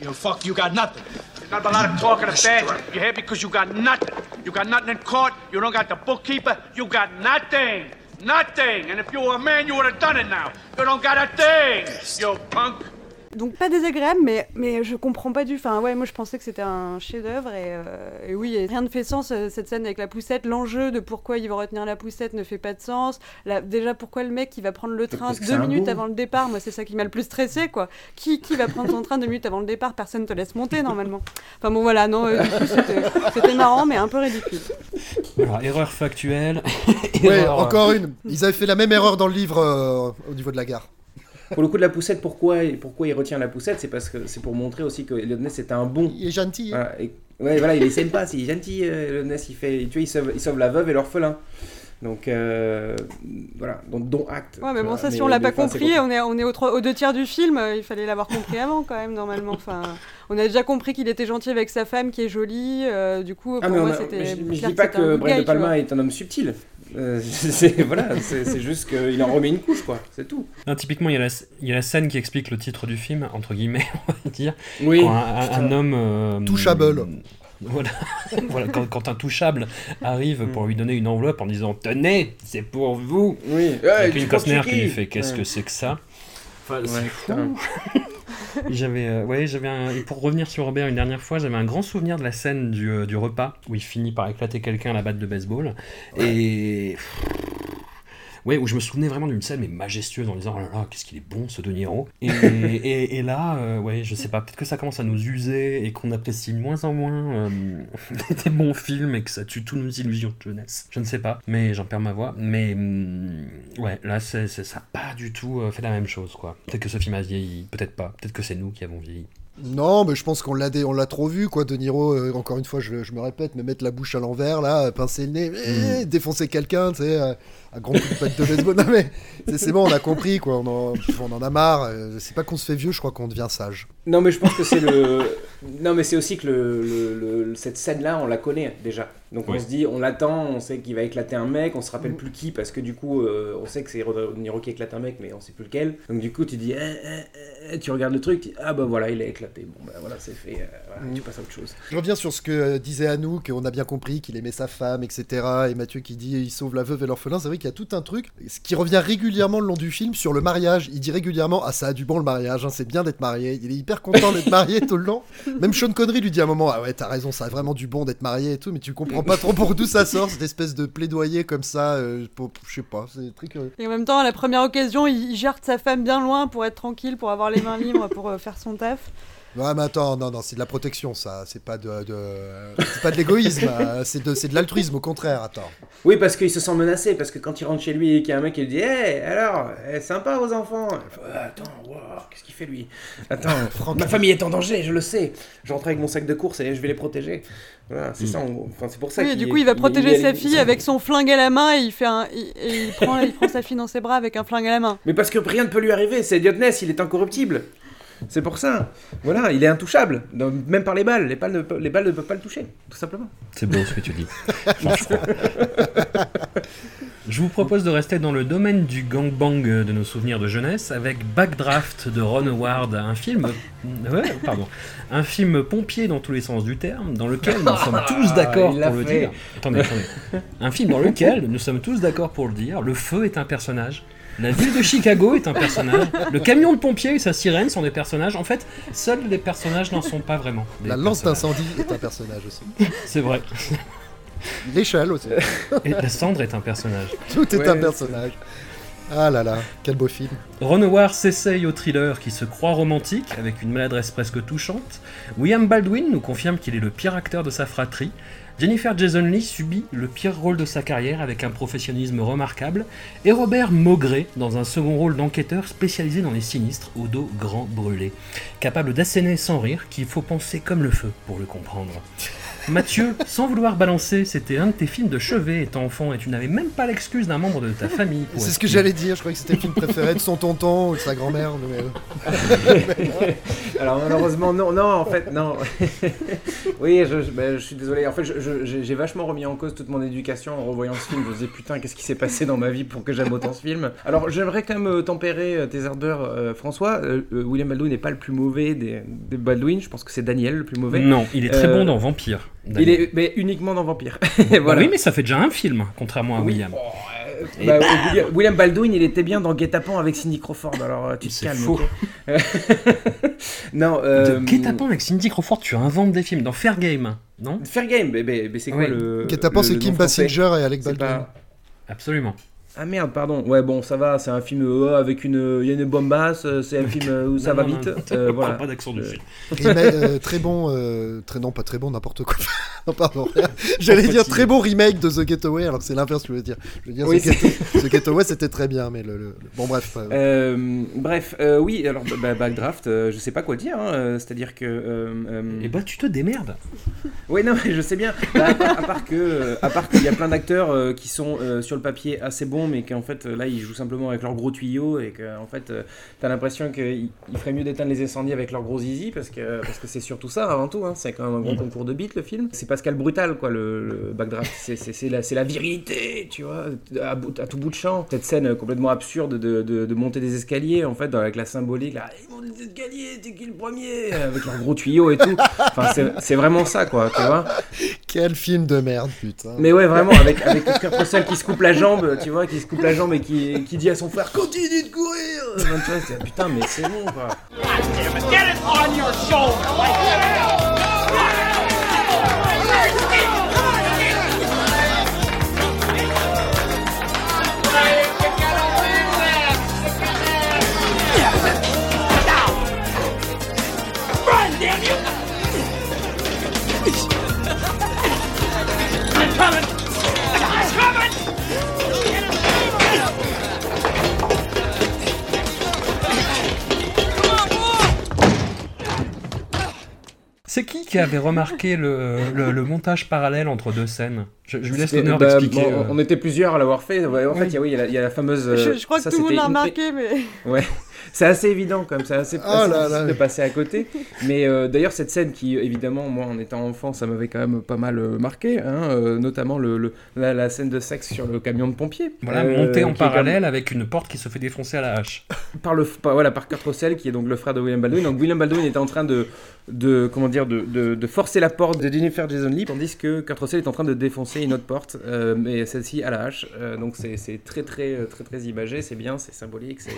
You fuck, you got nothing. You got a lot of talking of bad. You here because you got nothing. You got nothing in court. You don't got the bookkeeper. You got nothing. Nothing. And if you were a man, you would have done it now. You don't got a thing. You punk. Donc pas désagréable, mais, mais je comprends pas du. Enfin ouais, moi je pensais que c'était un chef-d'œuvre et, euh, et oui, et rien ne fait sens euh, cette scène avec la poussette. L'enjeu de pourquoi il va retenir la poussette ne fait pas de sens. La- déjà pourquoi le mec qui va prendre le train deux minutes avant le départ, moi c'est ça qui m'a le plus stressé quoi. Qui, qui va prendre son train deux minutes avant le départ? Personne te laisse monter normalement. Enfin bon voilà, non, euh, du coup c'était c'était marrant mais un peu ridicule. Alors, erreur factuelle. [laughs] Ouais, encore une. Ils avaient fait la même erreur dans le livre euh, au niveau de la gare. Pour le coup de la poussette, pourquoi, pourquoi il retient la poussette C'est parce que c'est pour montrer aussi que Elon Ness est un bon. Il est gentil. Voilà, et- ouais, voilà, il essaie pas, [laughs] il est gentil. euh, Elon Ness, il fait, tu vois, il sauve, il sauve la veuve et l'orphelin. Donc euh, voilà, donc dont acte. Ouais mais bon vois, ça si mais- on l'a pas compris, on est, on est aux, trois- aux deux tiers du film, euh, il fallait l'avoir compris [laughs] avant quand même normalement. Enfin, on a déjà compris qu'il était gentil avec sa femme qui est jolie, euh, du coup Ah, pour moi c'était. mais je, je dis pas que Brian De. Palma est un homme subtil. Euh, [laughs] c'est voilà, c'est juste qu'il en remet une couche, quoi. C'est tout. Non, typiquement, il y, a la, il y a la scène qui explique le titre du film, entre guillemets, [laughs] on va dire. Oui. Quand un, un- Putain. un homme. euh, Touchable. Voilà, [laughs] voilà quand, quand un touchable arrive pour lui donner une enveloppe en disant Tenez, c'est pour vous. Oui. Et Ouais, puis tu Costner qui lui fait Qu'est-ce Ouais. que c'est que ça? Enfin, c'est Ouais. [laughs] J'avais, euh, ouais, j'avais un- et pour revenir sur Robert une dernière fois, j'avais un grand souvenir de la scène du, euh, du repas où il finit par éclater quelqu'un à la batte de baseball. Et. Ouais, où je me souvenais vraiment d'une scène mais majestueuse en disant oh là là, qu'est-ce qu'il est bon ce De Niro. Et, [laughs] et, et là, euh, ouais, je sais pas, peut-être que ça commence à nous user et qu'on apprécie de moins en moins euh, [laughs] des bons films et que ça tue toutes nos illusions de jeunesse. Je ne sais pas, mais j'en perds ma voix. Mais hum, ouais, là, c'est, c'est- ça n'a pas du tout euh, fait la même chose, quoi. Peut-être que ce film a vieilli, peut-être pas. Peut-être que c'est nous qui avons vieilli. Non, mais je pense qu'on l'a dé- on l'a trop vu, quoi. De Niro, euh, encore une fois, je, je me répète, me mettre la bouche à l'envers, là, pincer le nez, eh, défoncer quelqu'un, tu sais, euh, un grand coup de patte de baseball. [laughs] Non, mais c'est- c'est bon, on a compris, quoi. On en, pff, on en a marre. euh, C'est pas qu'on se fait vieux, je crois qu'on devient sage. Non, mais je pense que c'est le. Non, mais c'est aussi que le, le- le- cette scène-là, on la connaît déjà. Donc Oui. on se dit, on l'attend, on sait qu'il va éclater un mec, on se rappelle plus qui parce que du coup, euh, on sait que c'est Niro qui éclate un mec, mais on sait plus lequel. Donc du coup, tu dis, eh, eh, eh, tu regardes le truc, tu dis, ah bah voilà, il a éclaté. Bon bah voilà, c'est fait. euh, voilà, Tu passes à autre chose. Je reviens sur ce que euh, disait Anouk, on a bien compris qu'il aimait sa femme, etc. Et Mathieu qui dit il sauve la veuve et l'orphelin. C'est vrai qu'il y a tout un truc, qui revient régulièrement le long du film sur le mariage. Il dit régulièrement ah ça a du bon le mariage, hein, c'est bien d'être marié. Il est hyper content d'être marié tout le long. Même Sean Connery lui dit à un moment ah ouais t'as raison, ça a vraiment du bon d'être marié et tout, mais tu comprends pas trop pour d'où ça sort cette espèce de plaidoyer comme ça. euh, je sais pas, c'est très curieux. Et en même temps, à la première occasion, il, il gère sa femme bien loin pour être tranquille, pour avoir les mains libres, pour euh, faire son taf. Ouais, mais attends, non, non, c'est de la protection, ça. C'est pas de, de- c'est pas de l'égoïsme, [laughs] c'est de, c'est de l'altruisme, au contraire. Attends. Oui, parce qu'il se sent menacé, parce que quand il rentre chez lui et qu'il y a un mec qui lui dit Hé, alors, eh, sympa vos enfants Attends, wow, qu'est-ce qu'il fait lui? Attends, [laughs] ma famille est en danger, je le sais. Je rentre avec mon sac de course et je vais les protéger. Voilà, c'est ça, en gros. enfin, c'est pour ça Oui, du coup, il va protéger il- sa il- fille avec son flingue à la main et il fait un, il, et il prend, il prend sa fille dans ses bras avec un flingue à la main. Mais parce que rien ne peut lui arriver, c'est Elliot Ness, il est incorruptible. C'est pour ça. Voilà, il est intouchable. Donc, même par les balles. Les balles, ne, pe- les balles ne peuvent pas le toucher, tout simplement. C'est beau ce que tu dis. Franchement. [laughs] Je vous propose de rester dans le domaine du gangbang de nos souvenirs de jeunesse avec Backdraft de Ron Howard, un film, ouais, pardon, un film pompier dans tous les sens du terme, dans lequel nous sommes [laughs] tous d'accord pour le fait. dire. Attendez, attendez. Un film dans lequel nous sommes tous d'accord pour le dire. Le feu est un personnage. La ville de Chicago est un personnage. Le camion de pompier et sa sirène sont des personnages. En fait, seuls les personnages n'en sont pas vraiment. La lance d'incendie est un personnage aussi. C'est vrai. L'échelle aussi. Et la cendre est un personnage. Tout est Ouais, un personnage. Ah là là, quel beau film. Howard s'essaye au thriller qui se croit romantique, avec une maladresse presque touchante. William Baldwin nous confirme qu'il est le pire acteur de sa fratrie. Jennifer Jason Leigh subit le pire rôle de sa carrière avec un professionnalisme remarquable. Et Robert Maugret dans un second rôle d'enquêteur spécialisé dans les sinistres au dos grand brûlé. Capable d'asséner sans rire qu'il faut penser comme le feu pour le comprendre. Mathieu, sans vouloir balancer, c'était un de tes films de chevet étant enfant et tu n'avais même pas l'excuse d'un membre de ta famille. pour C'est ce que j'allais dire, je croyais que c'était le film préféré de son tonton ou de sa grand-mère. mais- [laughs] Alors malheureusement non, non en fait non. [laughs] oui, je, je- je suis désolé. En fait, j'ai vachement remis en cause toute mon éducation en revoyant ce film. Je me disais putain, qu'est-ce qui s'est passé dans ma vie pour que j'aime autant ce film? Alors j'aimerais quand même euh, tempérer euh, tes ardeurs, euh, François. Euh, euh, William Baldwin n'est pas le plus mauvais des, des Baldwin. Je pense que c'est Daniel le plus mauvais. Non, il est très Euh, bon dans Vampire. Il est mais uniquement dans Vampire. [laughs] Bah oui, mais ça fait déjà un film, contrairement à Oui. William. Et Bah, bah, William, William Baldwin, il était bien dans Guet-apens avec Cindy Crawford. Alors euh, tu te calmes. faux. [laughs] non. Euh, Guet-apens avec Cindy Crawford, tu inventes des films dans Fair Game, non? Fair Game, mais, mais- mais c'est quoi Oui. le. Guet-apens, c'est Kim Basinger et Alec Baldwin. pas- Absolument. Ah merde, pardon. Ouais, bon, ça va, c'est un film euh, avec une. Il y a une bombasse, euh, c'est un [laughs] film euh, où ça Non, va non, vite. non, euh, on voilà. pas d'accent Euh, dessus. [laughs] Remake, euh, très bon, euh, très non pas très bon, n'importe quoi. [laughs] non pardon. J'allais dire très bon remake de The Getaway, alors que c'est l'inverse que je voulais dire. Je veux dire Oui, The, Get- The Getaway c'était très bien, mais le, le- le- bon bref. euh, Euh, bref, euh, oui, alors bah, bah, Backdraft, euh, je sais pas quoi dire, hein, euh, c'est-à-dire que. euh, euh, Et bah, tu te démerdes. Oui, non, mais je sais bien. Bah, à, part, à part que, euh, à part qu'il y a plein d'acteurs euh, qui sont euh, sur le papier assez bons, mais qu'en fait euh, là ils jouent simplement avec leurs gros tuyaux et que en fait euh, t'as l'impression qu'il il ferait mieux d'éteindre les incendies avec leurs gros zizi parce que parce que c'est surtout ça avant tout. Hein, c'est quand même un gros Mm. concours de beat le film. C'est Pascal Brutal quoi le, le backdraft. C'est la c'est la virilité, tu vois, à, tout bout de champ. Cette scène euh, complètement absurde de, de, de monter des escaliers en fait avec la symbolique là. Ils montent des escaliers, t'es qui le premier Avec leurs gros tuyaux et tout. Enfin c'est c'est vraiment ça quoi, tu vois. Quel film de merde, putain. Mais ouais, vraiment, avec, avec Kurt Russell qui se coupe la jambe, tu vois, qui se coupe la jambe et qui, dit à son frère Continue de courir Putain, mais c'est bon, quoi. Damn! C'est qui qui avait remarqué le, le- le montage parallèle entre deux scènes je, je lui laisse l'honneur bah, d'expliquer. bon, euh. On était plusieurs à l'avoir fait. En fait, il y a- oui, il y, a la- il y a la fameuse. euh, Je, je crois ça, que tout le monde l'a une- remarqué, mais. [laughs] Ouais, c'est assez évident comme ça, assez, Oh assez là difficile là. de passer à côté. Mais euh, d'ailleurs, cette scène qui, évidemment, moi en étant enfant, ça m'avait quand même pas mal euh, marqué, hein, euh, notamment le, le- la, la scène de sexe sur le camion de pompiers. Voilà, Euh, monté en comme- parallèle avec une porte qui se fait défoncer à la hache. par le par, voilà par Kurt Russell qui est donc le frère de William Baldwin donc William Baldwin était en train de de comment dire de, de, de forcer la porte de Jennifer Jason Leigh. tandis que Kurt Russell est en train de défoncer une autre porte euh, mais celle-ci à la hache. Euh, donc c'est c'est très très très très imagé c'est bien c'est symbolique c'est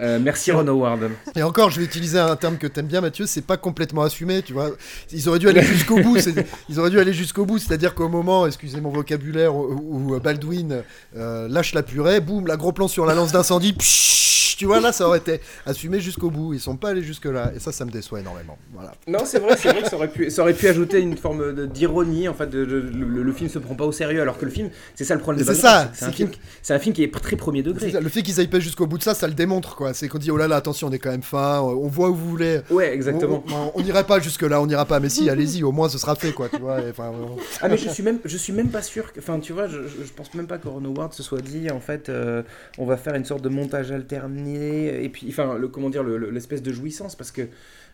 Euh, merci Ron Howard. Et encore, je vais utiliser un terme que t'aimes bien, Mathieu, c'est pas complètement assumé, tu vois. Ils auraient dû aller jusqu'au bout, c'est- ils auraient dû aller jusqu'au bout, c'est-à-dire qu'au moment, excusez mon vocabulaire, où, où Baldwin euh, lâche la purée, boum, la gros plan sur la lance d'incendie, pshhh, tu vois, là, ça aurait été assumé jusqu'au bout. Ils sont pas allés jusque-là, et ça, ça me déçoit énormément. Voilà. Non, c'est vrai, c'est vrai que ça aurait pu, ça aurait pu ajouter une forme d'ironie. En fait, de, de- le, le film se prend pas au sérieux, alors que le film, c'est ça le problème. De c'est ça, c'est un film, un film qui est très premier degré. Ça, Le fait qu'ils aillent pas jusqu'au bout de ça, ça le démontre, quoi. C'est qu'on dit, oh là là, attention, on est quand même fin, on voit où vous voulez. Ouais, exactement. On- n'irait pas jusque-là, on n'ira pas, mais si, allez-y, au moins ce sera fait, quoi, tu vois. et. Ah mais je suis même je suis même pas sûr enfin tu vois je, je, je pense même pas que Ron Howard se soit dit en fait euh, on va faire une sorte de montage alterné et puis enfin le comment dire le- le- l'espèce de jouissance parce que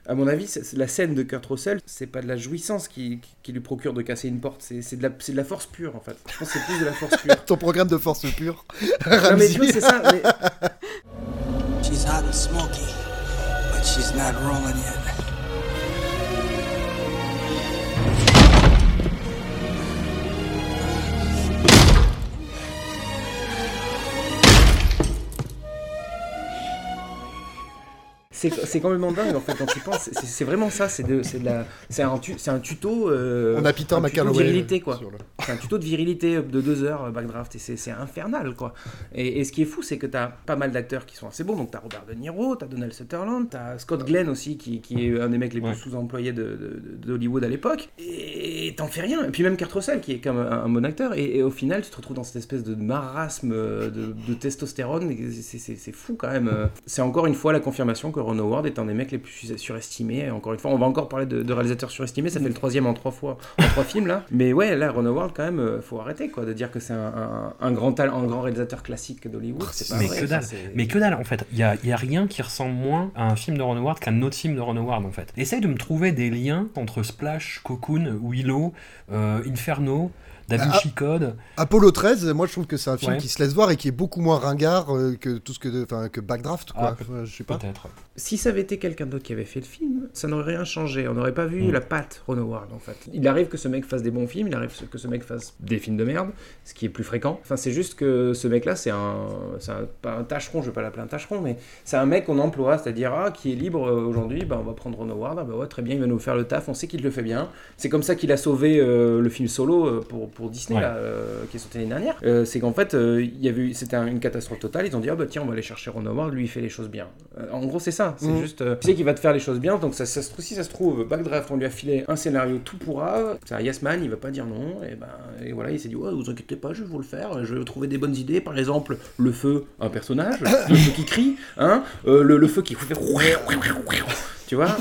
à mon avis la scène de Kurt Russell c'est pas de la jouissance qui, qui, qui lui procure de casser une porte c'est c'est de la c'est de la force pure en fait je pense que c'est plus de la force pure [laughs] Ton programme de force pure. [laughs] non mais tu vois c'est ça mais- She's hot and smoky, but she's not rolling yet. C'est c'est complètement dingue en fait quand tu penses. C'est- C'est vraiment ça. C'est de, c'est de la, c'est un, c'est un tuto. euh, On a Peter McCalloway, virilité quoi. sur le- C'est un tuto de virilité de deux heures, euh, Backdraft, et c'est infernal, quoi. Et, et ce qui est fou, c'est que t'as pas mal d'acteurs qui sont assez bons. Donc t'as Robert De Niro, t'as Donald Sutherland, t'as Scott Glenn aussi, qui, qui est un des mecs les plus sous-employés de- de- de- d'Hollywood à l'époque. Et t'en fais rien. Et puis même Kurt Russell, qui est comme un, un bon acteur. Et, et au final, tu te retrouves dans cette espèce de marasme euh, de, de testostérone. c'est- fou quand même. Euh, C'est encore une fois la confirmation que Ron Howard est un des mecs les plus surestimés. Encore une fois, on va encore parler de, de réalisateurs surestimés. Ça fait le troisième en trois fois, en trois films là. Mais ouais, là, Ron Howard, quand même, euh, faut arrêter quoi de dire que c'est un, un- un grand talent, un grand réalisateur classique d'Hollywood. Pas Mais vrai, que dalle, mais que dalle en fait. Il y a, il y a rien qui ressemble moins à un film de Ron Howard qu'un autre film de Ron Howard en fait. Essaye de me trouver des liens entre Splash, Cocoon, Willow, euh, Inferno, Da Ah, Vinci Code. Apollo 13, moi je trouve que c'est un film Ouais. qui se laisse voir et qui est beaucoup moins ringard euh, que tout ce que, enfin que Backdraft quoi. Ah, peut- Ouais, je sais pas. Peut-être. Si ça avait été quelqu'un d'autre qui avait fait le film, ça n'aurait rien changé. On n'aurait pas vu Mm. la patte Ron Howard en fait. Il arrive que ce mec fasse des bons films, il arrive que ce mec fasse des films de merde, ce qui est plus fréquent. Enfin, c'est juste que ce mec-là, c'est un, c'est un, pas un tâcheron, je vais pas l'appeler un tâcheron, mais c'est un mec qu'on emploie, c'est-à-dire ah, qui est libre euh, aujourd'hui, bah, on va prendre Ron Howard, ah, bah ouais, très bien, il va nous faire le taf, on sait qu'il le fait bien. C'est comme ça qu'il a sauvé euh, le film solo pour, pour Disney, Ouais. là, euh, qui est sorti l'année dernière. Euh, c'est qu'en fait, euh, il y avait eu- c'était un- une catastrophe totale. Ils ont dit, ah bah tiens, on va aller chercher Ron Howard, lui il fait les choses bien. Euh, en gros, c'est ça. C'est Mhm. juste, euh, tu sais qu'il va te faire les choses bien. Donc ça, ça se trouve, si ça se trouve, Backdraft, on lui a filé un scénario tout pourra. C'est un yes man, il va pas dire non. Et ben, et voilà, il s'est dit, ouais, vous inquiétez pas, je vais vous le faire. Je vais trouver des bonnes idées. Par exemple, le feu, un personnage, [coughs] le feu qui crie, hein, euh, le, le feu qui fait, tu vois?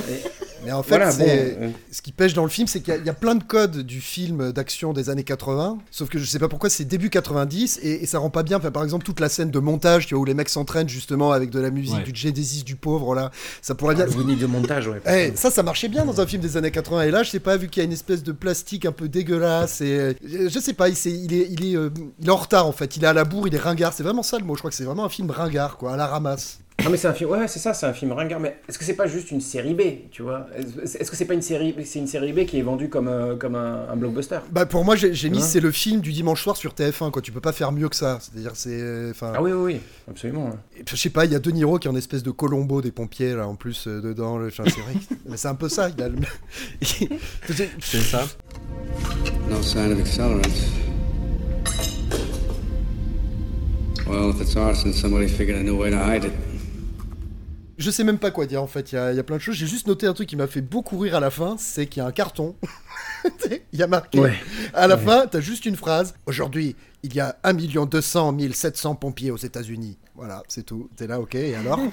Mais en fait, Voilà, c'est- bon, euh, ce qui pêche dans le film, c'est qu'il y a- il y, a plein de codes du film d'action des années 80, sauf que je sais pas pourquoi c'est début 90 et, et ça rend pas bien. Enfin, par exemple, toute la scène de montage, tu vois, où les mecs s'entraînent justement avec de la musique, Ouais. du Genesis du pauvre, là, ça pourrait bien. Winnie de montage, ouais. [laughs] Eh, ça, ça marchait bien dans un film des années 80. Et là, je sais pas, vu qu'il y a une espèce de plastique un peu dégueulasse, et euh, je sais pas, il, s'est- il est, il, est, euh, il est en retard en fait. Il est à la bourre, il est ringard. C'est vraiment ça le mot. Je crois que c'est vraiment un film ringard, quoi, à la ramasse. Non mais c'est un film, ouais c'est ça, c'est un film ringard, mais est-ce que c'est pas juste une série B, tu vois? Est-ce que c'est pas une série, c'est une série B qui est vendue comme, euh, comme un, un blockbuster? Bah pour moi j'ai mis Hein? c'est le film du dimanche soir sur TF1 quoi tu peux pas faire mieux que ça c'est à dire c'est euh, enfin Ah oui oui oui absolument. ouais. Je sais pas il y a De Niro qui est en espèce de Colombo des pompiers là en plus euh, dedans le- enfin, c'est vrai mais c'est un peu ça il a le... [laughs] c'est ça No sign of accelerant. Well, if it's arson, somebody figured a new way to hide it. Je sais même pas quoi dire en fait. Il y a, il y a plein de choses. J'ai juste noté un truc qui m'a fait beaucoup rire à la fin c'est qu'il y a un carton. [laughs] Il y a marqué. Ouais. à la Ouais. fin t'as juste une phrase. Aujourd'hui il y a 1 200 700 pompiers aux États-Unis voilà c'est tout t'es là ok et alors [laughs]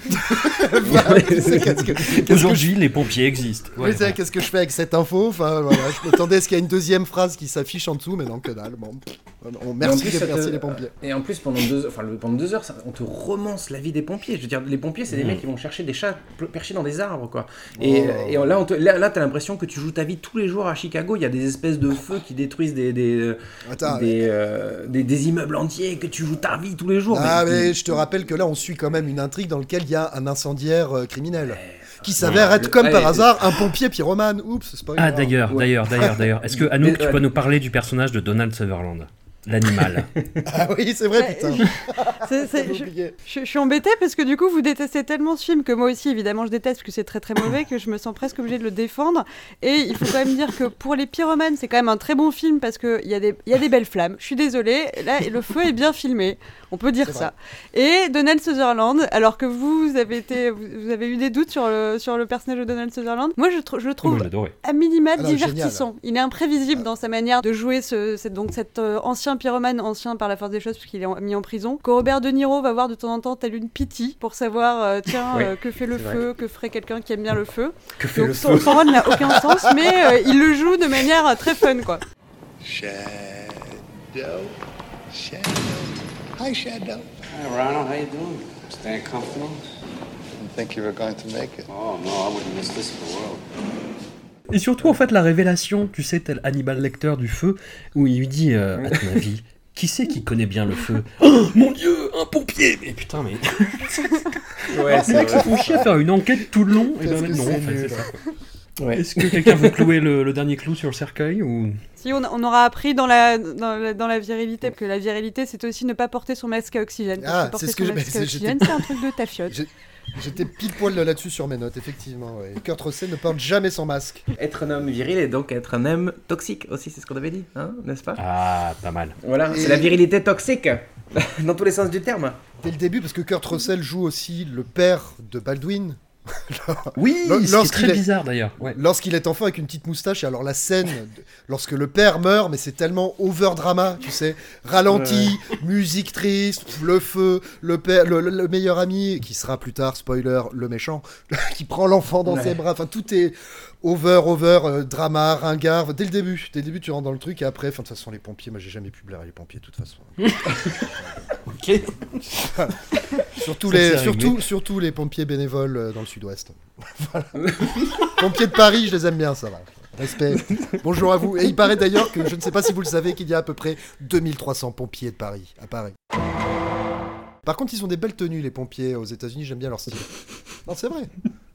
[laughs] que- que Aujourd'hui, les pompiers existent. Ouais, voilà. qu'est-ce que je fais avec cette info? Enfin, voilà, je m'attendais à ce qu'il y ait une deuxième phrase qui s'affiche en dessous, mais non, que dalle. Bon, on, merci, plus, les, te- merci les pompiers. Et en plus, pendant deux, enfin, le- pendant deux heures, ça- on te romance la vie des pompiers. Je veux dire, les pompiers, c'est des Mm. mecs qui vont chercher des chats perchés dans des arbres, quoi. Et, Oh. et là, on te- là, là, t'as l'impression que tu joues ta vie tous les jours à Chicago. Il y a des espèces de feux qui détruisent des, des, euh, Attends, des, euh, des, des immeubles entiers, que tu joues ta vie tous les jours. Ah, Mais- mais je te rappelle que là, on suit quand même une intrigue dans laquelle il y a un incendiaire euh, criminel. Qui s'avère Ouais. être, comme Ouais, par hasard, un pompier pyromane. Oups, c'est pas Ah d'ailleurs, d'ailleurs, d'ailleurs, d'ailleurs. Est-ce que Anouk, tu peux nous parler du personnage de Donald Sutherland? L'animal. [laughs] Ah oui, c'est vrai, putain. C'est- [laughs] c'est- je, je- je suis embêtée parce que du coup vous détestez tellement ce film que moi aussi évidemment je déteste parce que c'est très très mauvais que je me sens presque obligée de le défendre et il faut quand même dire que pour les pyromanes c'est quand même un très bon film parce qu'il y, a des- il y a des belles flammes je suis désolée là le feu est bien filmé on peut dire ça et Donald Sutherland alors que vous avez été vous, avez eu des doutes sur le, sur le personnage de Donald Sutherland moi je, tr- je le trouve à minima Ah génial. divertissant. Il est imprévisible dans sa manière de jouer ce, cette- donc cet euh, ancien pyromane, ancien par la force des choses puisqu'il est mis en prison. Que Robert De Niro va voir de temps en temps tel une pitié pour savoir euh, [laughs] tiens Oui, euh, que fait le feu, que ferait quelqu'un qui aime bien le feu. Que fait donc le son, feu son rôle n'a aucun [laughs] sens, mais euh, il le joue de manière euh, très fun quoi. Shadow. Shadow. Hi, Shadow. Hi, Ronald. How you doing? Staying comfortable? Didn't think you were going to make it. Oh, no, I wouldn't miss this for the world. Et surtout, en fait, la révélation, tu sais, tel Hannibal Lecter du feu, où il lui dit, euh, à ton avis, [laughs] qui c'est qui connaît bien le feu? Oh, mon dieu, un pompier Mais putain, mais... [laughs] Ouais, les c'est mecs se font chier à faire une enquête tout le long, et Qu'est-ce ben non, c'est en fait, nul. c'est ça. Est-ce que quelqu'un veut clouer le, le dernier clou sur le cercueil ou? Si on, on aura appris dans la, dans, la, dans la virilité que la virilité, c'est aussi ne pas porter son masque à oxygène. Parce Ah, c'est ce que je- masque à mais [laughs] oxygène, c'est un truc de tafiote. J'ai- J'étais pile poil là-dessus sur mes notes, effectivement. ouais. Kurt Russell ne porte jamais son masque. Être un homme viril et donc être un homme toxique aussi, c'est ce qu'on avait dit, hein, n'est-ce pas? Ah, pas mal. Voilà, Et- c'est la virilité toxique, [laughs] dans tous les sens du terme. Dès le début, parce que Kurt Russell joue aussi le père de Baldwin. [laughs] Oui, Lors- ce qui est lorsqu'il très bizarre d'ailleurs. Ouais. Lorsqu'il est enfant avec une petite moustache, et alors la scène, lorsque le père meurt, mais c'est tellement over drama, tu sais, ralenti, musique triste, le feu, le père, le, le- le meilleur ami, qui sera plus tard, spoiler, le méchant, [laughs] qui prend l'enfant dans Ouais. ses bras, enfin tout est over, over, euh, drama, ringard, dès le début, dès le début tu rentres dans le truc, et après, enfin de toute façon les pompiers, moi j'ai jamais pu blairer les pompiers de toute façon. [laughs] ok. Surtout les, surtout, surtout les pompiers bénévoles euh, dans le sud-ouest. [laughs] Voilà. pompiers de Paris, je les aime bien, ça va. Respect. Bonjour à vous. Et il paraît d'ailleurs que, je ne sais pas si vous le savez, qu'il y a à peu près 2300 pompiers de Paris, à Paris. Par contre, ils ont des belles tenues, les pompiers aux États-Unis, j'aime bien leur style. Non, c'est vrai.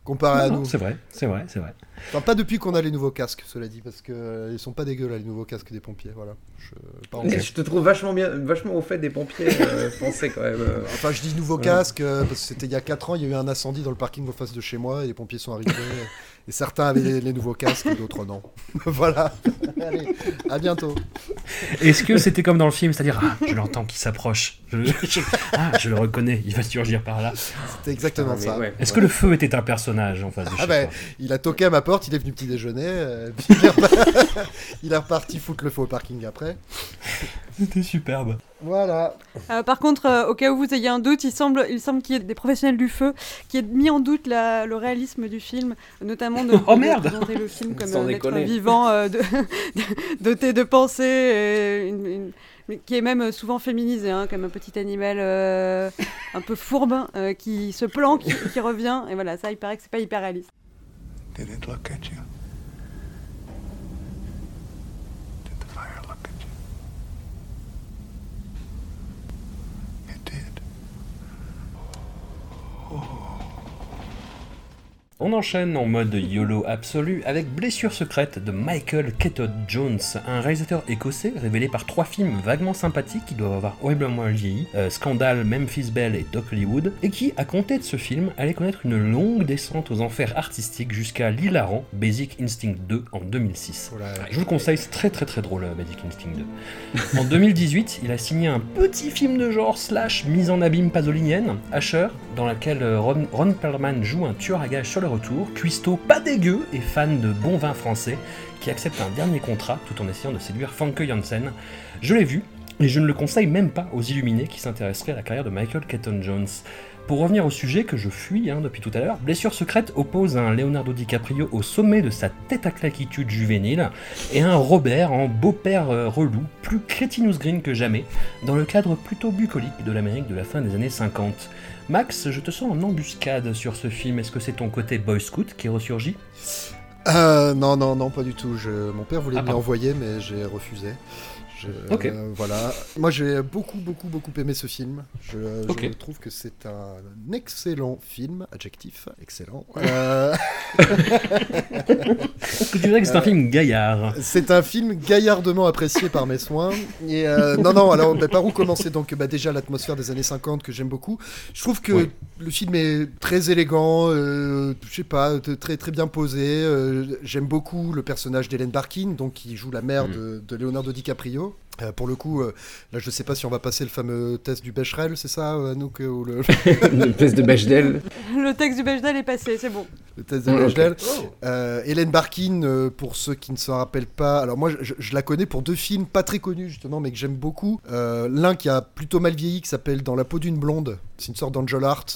Comparé à Non, nous. C'est vrai, c'est vrai, c'est vrai. Enfin, pas depuis qu'on a les nouveaux casques, cela dit, parce que euh, ils sont pas dégueux là, les nouveaux casques des pompiers. Voilà. Je, pas en Je te trouve vachement bien, vachement au fait des pompiers euh, français quand même. euh. Enfin, je dis nouveau Ouais. casque euh, parce que c'était il y a 4 ans, il y a eu un incendie dans le parking en face de chez moi et les pompiers sont arrivés. Et certains avaient les, les nouveaux casques, d'autres non. [laughs] voilà. Allez, à bientôt. Est-ce que c'était comme dans le film, c'est-à-dire ah, je l'entends qui s'approche, je, je- ah, je le reconnais, il va surgir par là. C'était exactement Ah, ça. ouais. Est-ce que le feu était un personnage en face de Ah chez toi il a toqué à ma porte, il est venu petit déjeuner, euh, puis [laughs] il, est il est reparti foutre le feu au parking après. C'était superbe. Voilà. Euh, par contre, euh, au cas où vous ayez un doute, il semble, il semble qu'il y ait des professionnels du feu qui aient mis en doute la- le réalisme du film, notamment de, [laughs] Oh, de merde présenter le film comme Sans un être vivant, euh, de- [laughs] doté de pensée, et une- une- mais qui est même souvent féminisé, hein, comme un petit animal euh, un peu fourbe euh, qui se planque, qui revient, et voilà, ça, il paraît que c'est pas hyper réaliste. Did it look at you? Did the fire look at you? It did. On enchaîne en mode YOLO absolu avec Blessure secrète de Michael Keaton Jones, un réalisateur écossais révélé par trois films vaguement sympathiques qui doivent avoir horriblement vieilli, euh, Scandal, Memphis Belle et Doc Hollywood, et qui, à compter de ce film, allait connaître une longue descente aux enfers artistiques jusqu'à l'hilarant Basic Instinct 2 en 2006. Voilà. Je vous le conseille, c'est très très très drôle euh, Basic Instinct 2. En 2018, il a signé un petit film de genre slash mise en abîme pasolinienne, Asher, dans laquelle euh, Ron, Ron Perlman joue un tueur à gages sur le retour, cuistot pas dégueu et fan de bon vin français, qui accepte un dernier contrat tout en essayant de séduire Famke Janssen. Je l'ai vu, et je ne le conseille même pas aux illuminés qui s'intéresseraient à la carrière de Michael Keaton Jones. Pour revenir au sujet que je fuis hein, depuis tout à l'heure, Blessure secrète oppose un Leonardo DiCaprio au sommet de sa tête à claquitude juvénile et un Robert en beau-père euh, relou, plus crétinous green que jamais, dans le cadre plutôt bucolique de l'Amérique de la fin des années 50. Max, je te sens en embuscade sur ce film. Est-ce que c'est ton côté boy scout qui ressurgit? Euh, non, non, non, pas du tout. Je... Mon père voulait Ah, me l'envoyer, mais j'ai refusé. Je- euh, voilà. Moi, j'ai beaucoup, beaucoup, beaucoup aimé ce film. Je, trouve que c'est un excellent film. Adjectif, excellent. Euh, Est-ce [laughs] que tu dirais que c'est un film gaillard C'est un film gaillardement apprécié par mes soins. Et euh, non, non, alors bah, par où commencer? Donc, bah, déjà l'atmosphère des années 50 que j'aime beaucoup. Je trouve que le film est très élégant, euh, je sais pas, très, très bien posé. euh, j'aime beaucoup le personnage d'Hélène Barkin, donc qui joue la mère Mm. de, de Leonardo DiCaprio. Euh, pour le coup, euh, là, je sais pas si on va passer le fameux test du Becherel, c'est ça, euh, Anouk ou le... [laughs] Le test de Bechdel. Le texte du Bechdel est passé, c'est bon. Le test de Oh. Bechdel. Euh, Hélène Barkin, euh, pour ceux qui ne s'en rappellent pas, alors moi je, je la connais pour deux films pas très connus justement, mais que j'aime beaucoup. Euh, L'un qui a plutôt mal vieilli, qui s'appelle Dans la peau d'une blonde. C'est une sorte d'Angel Art,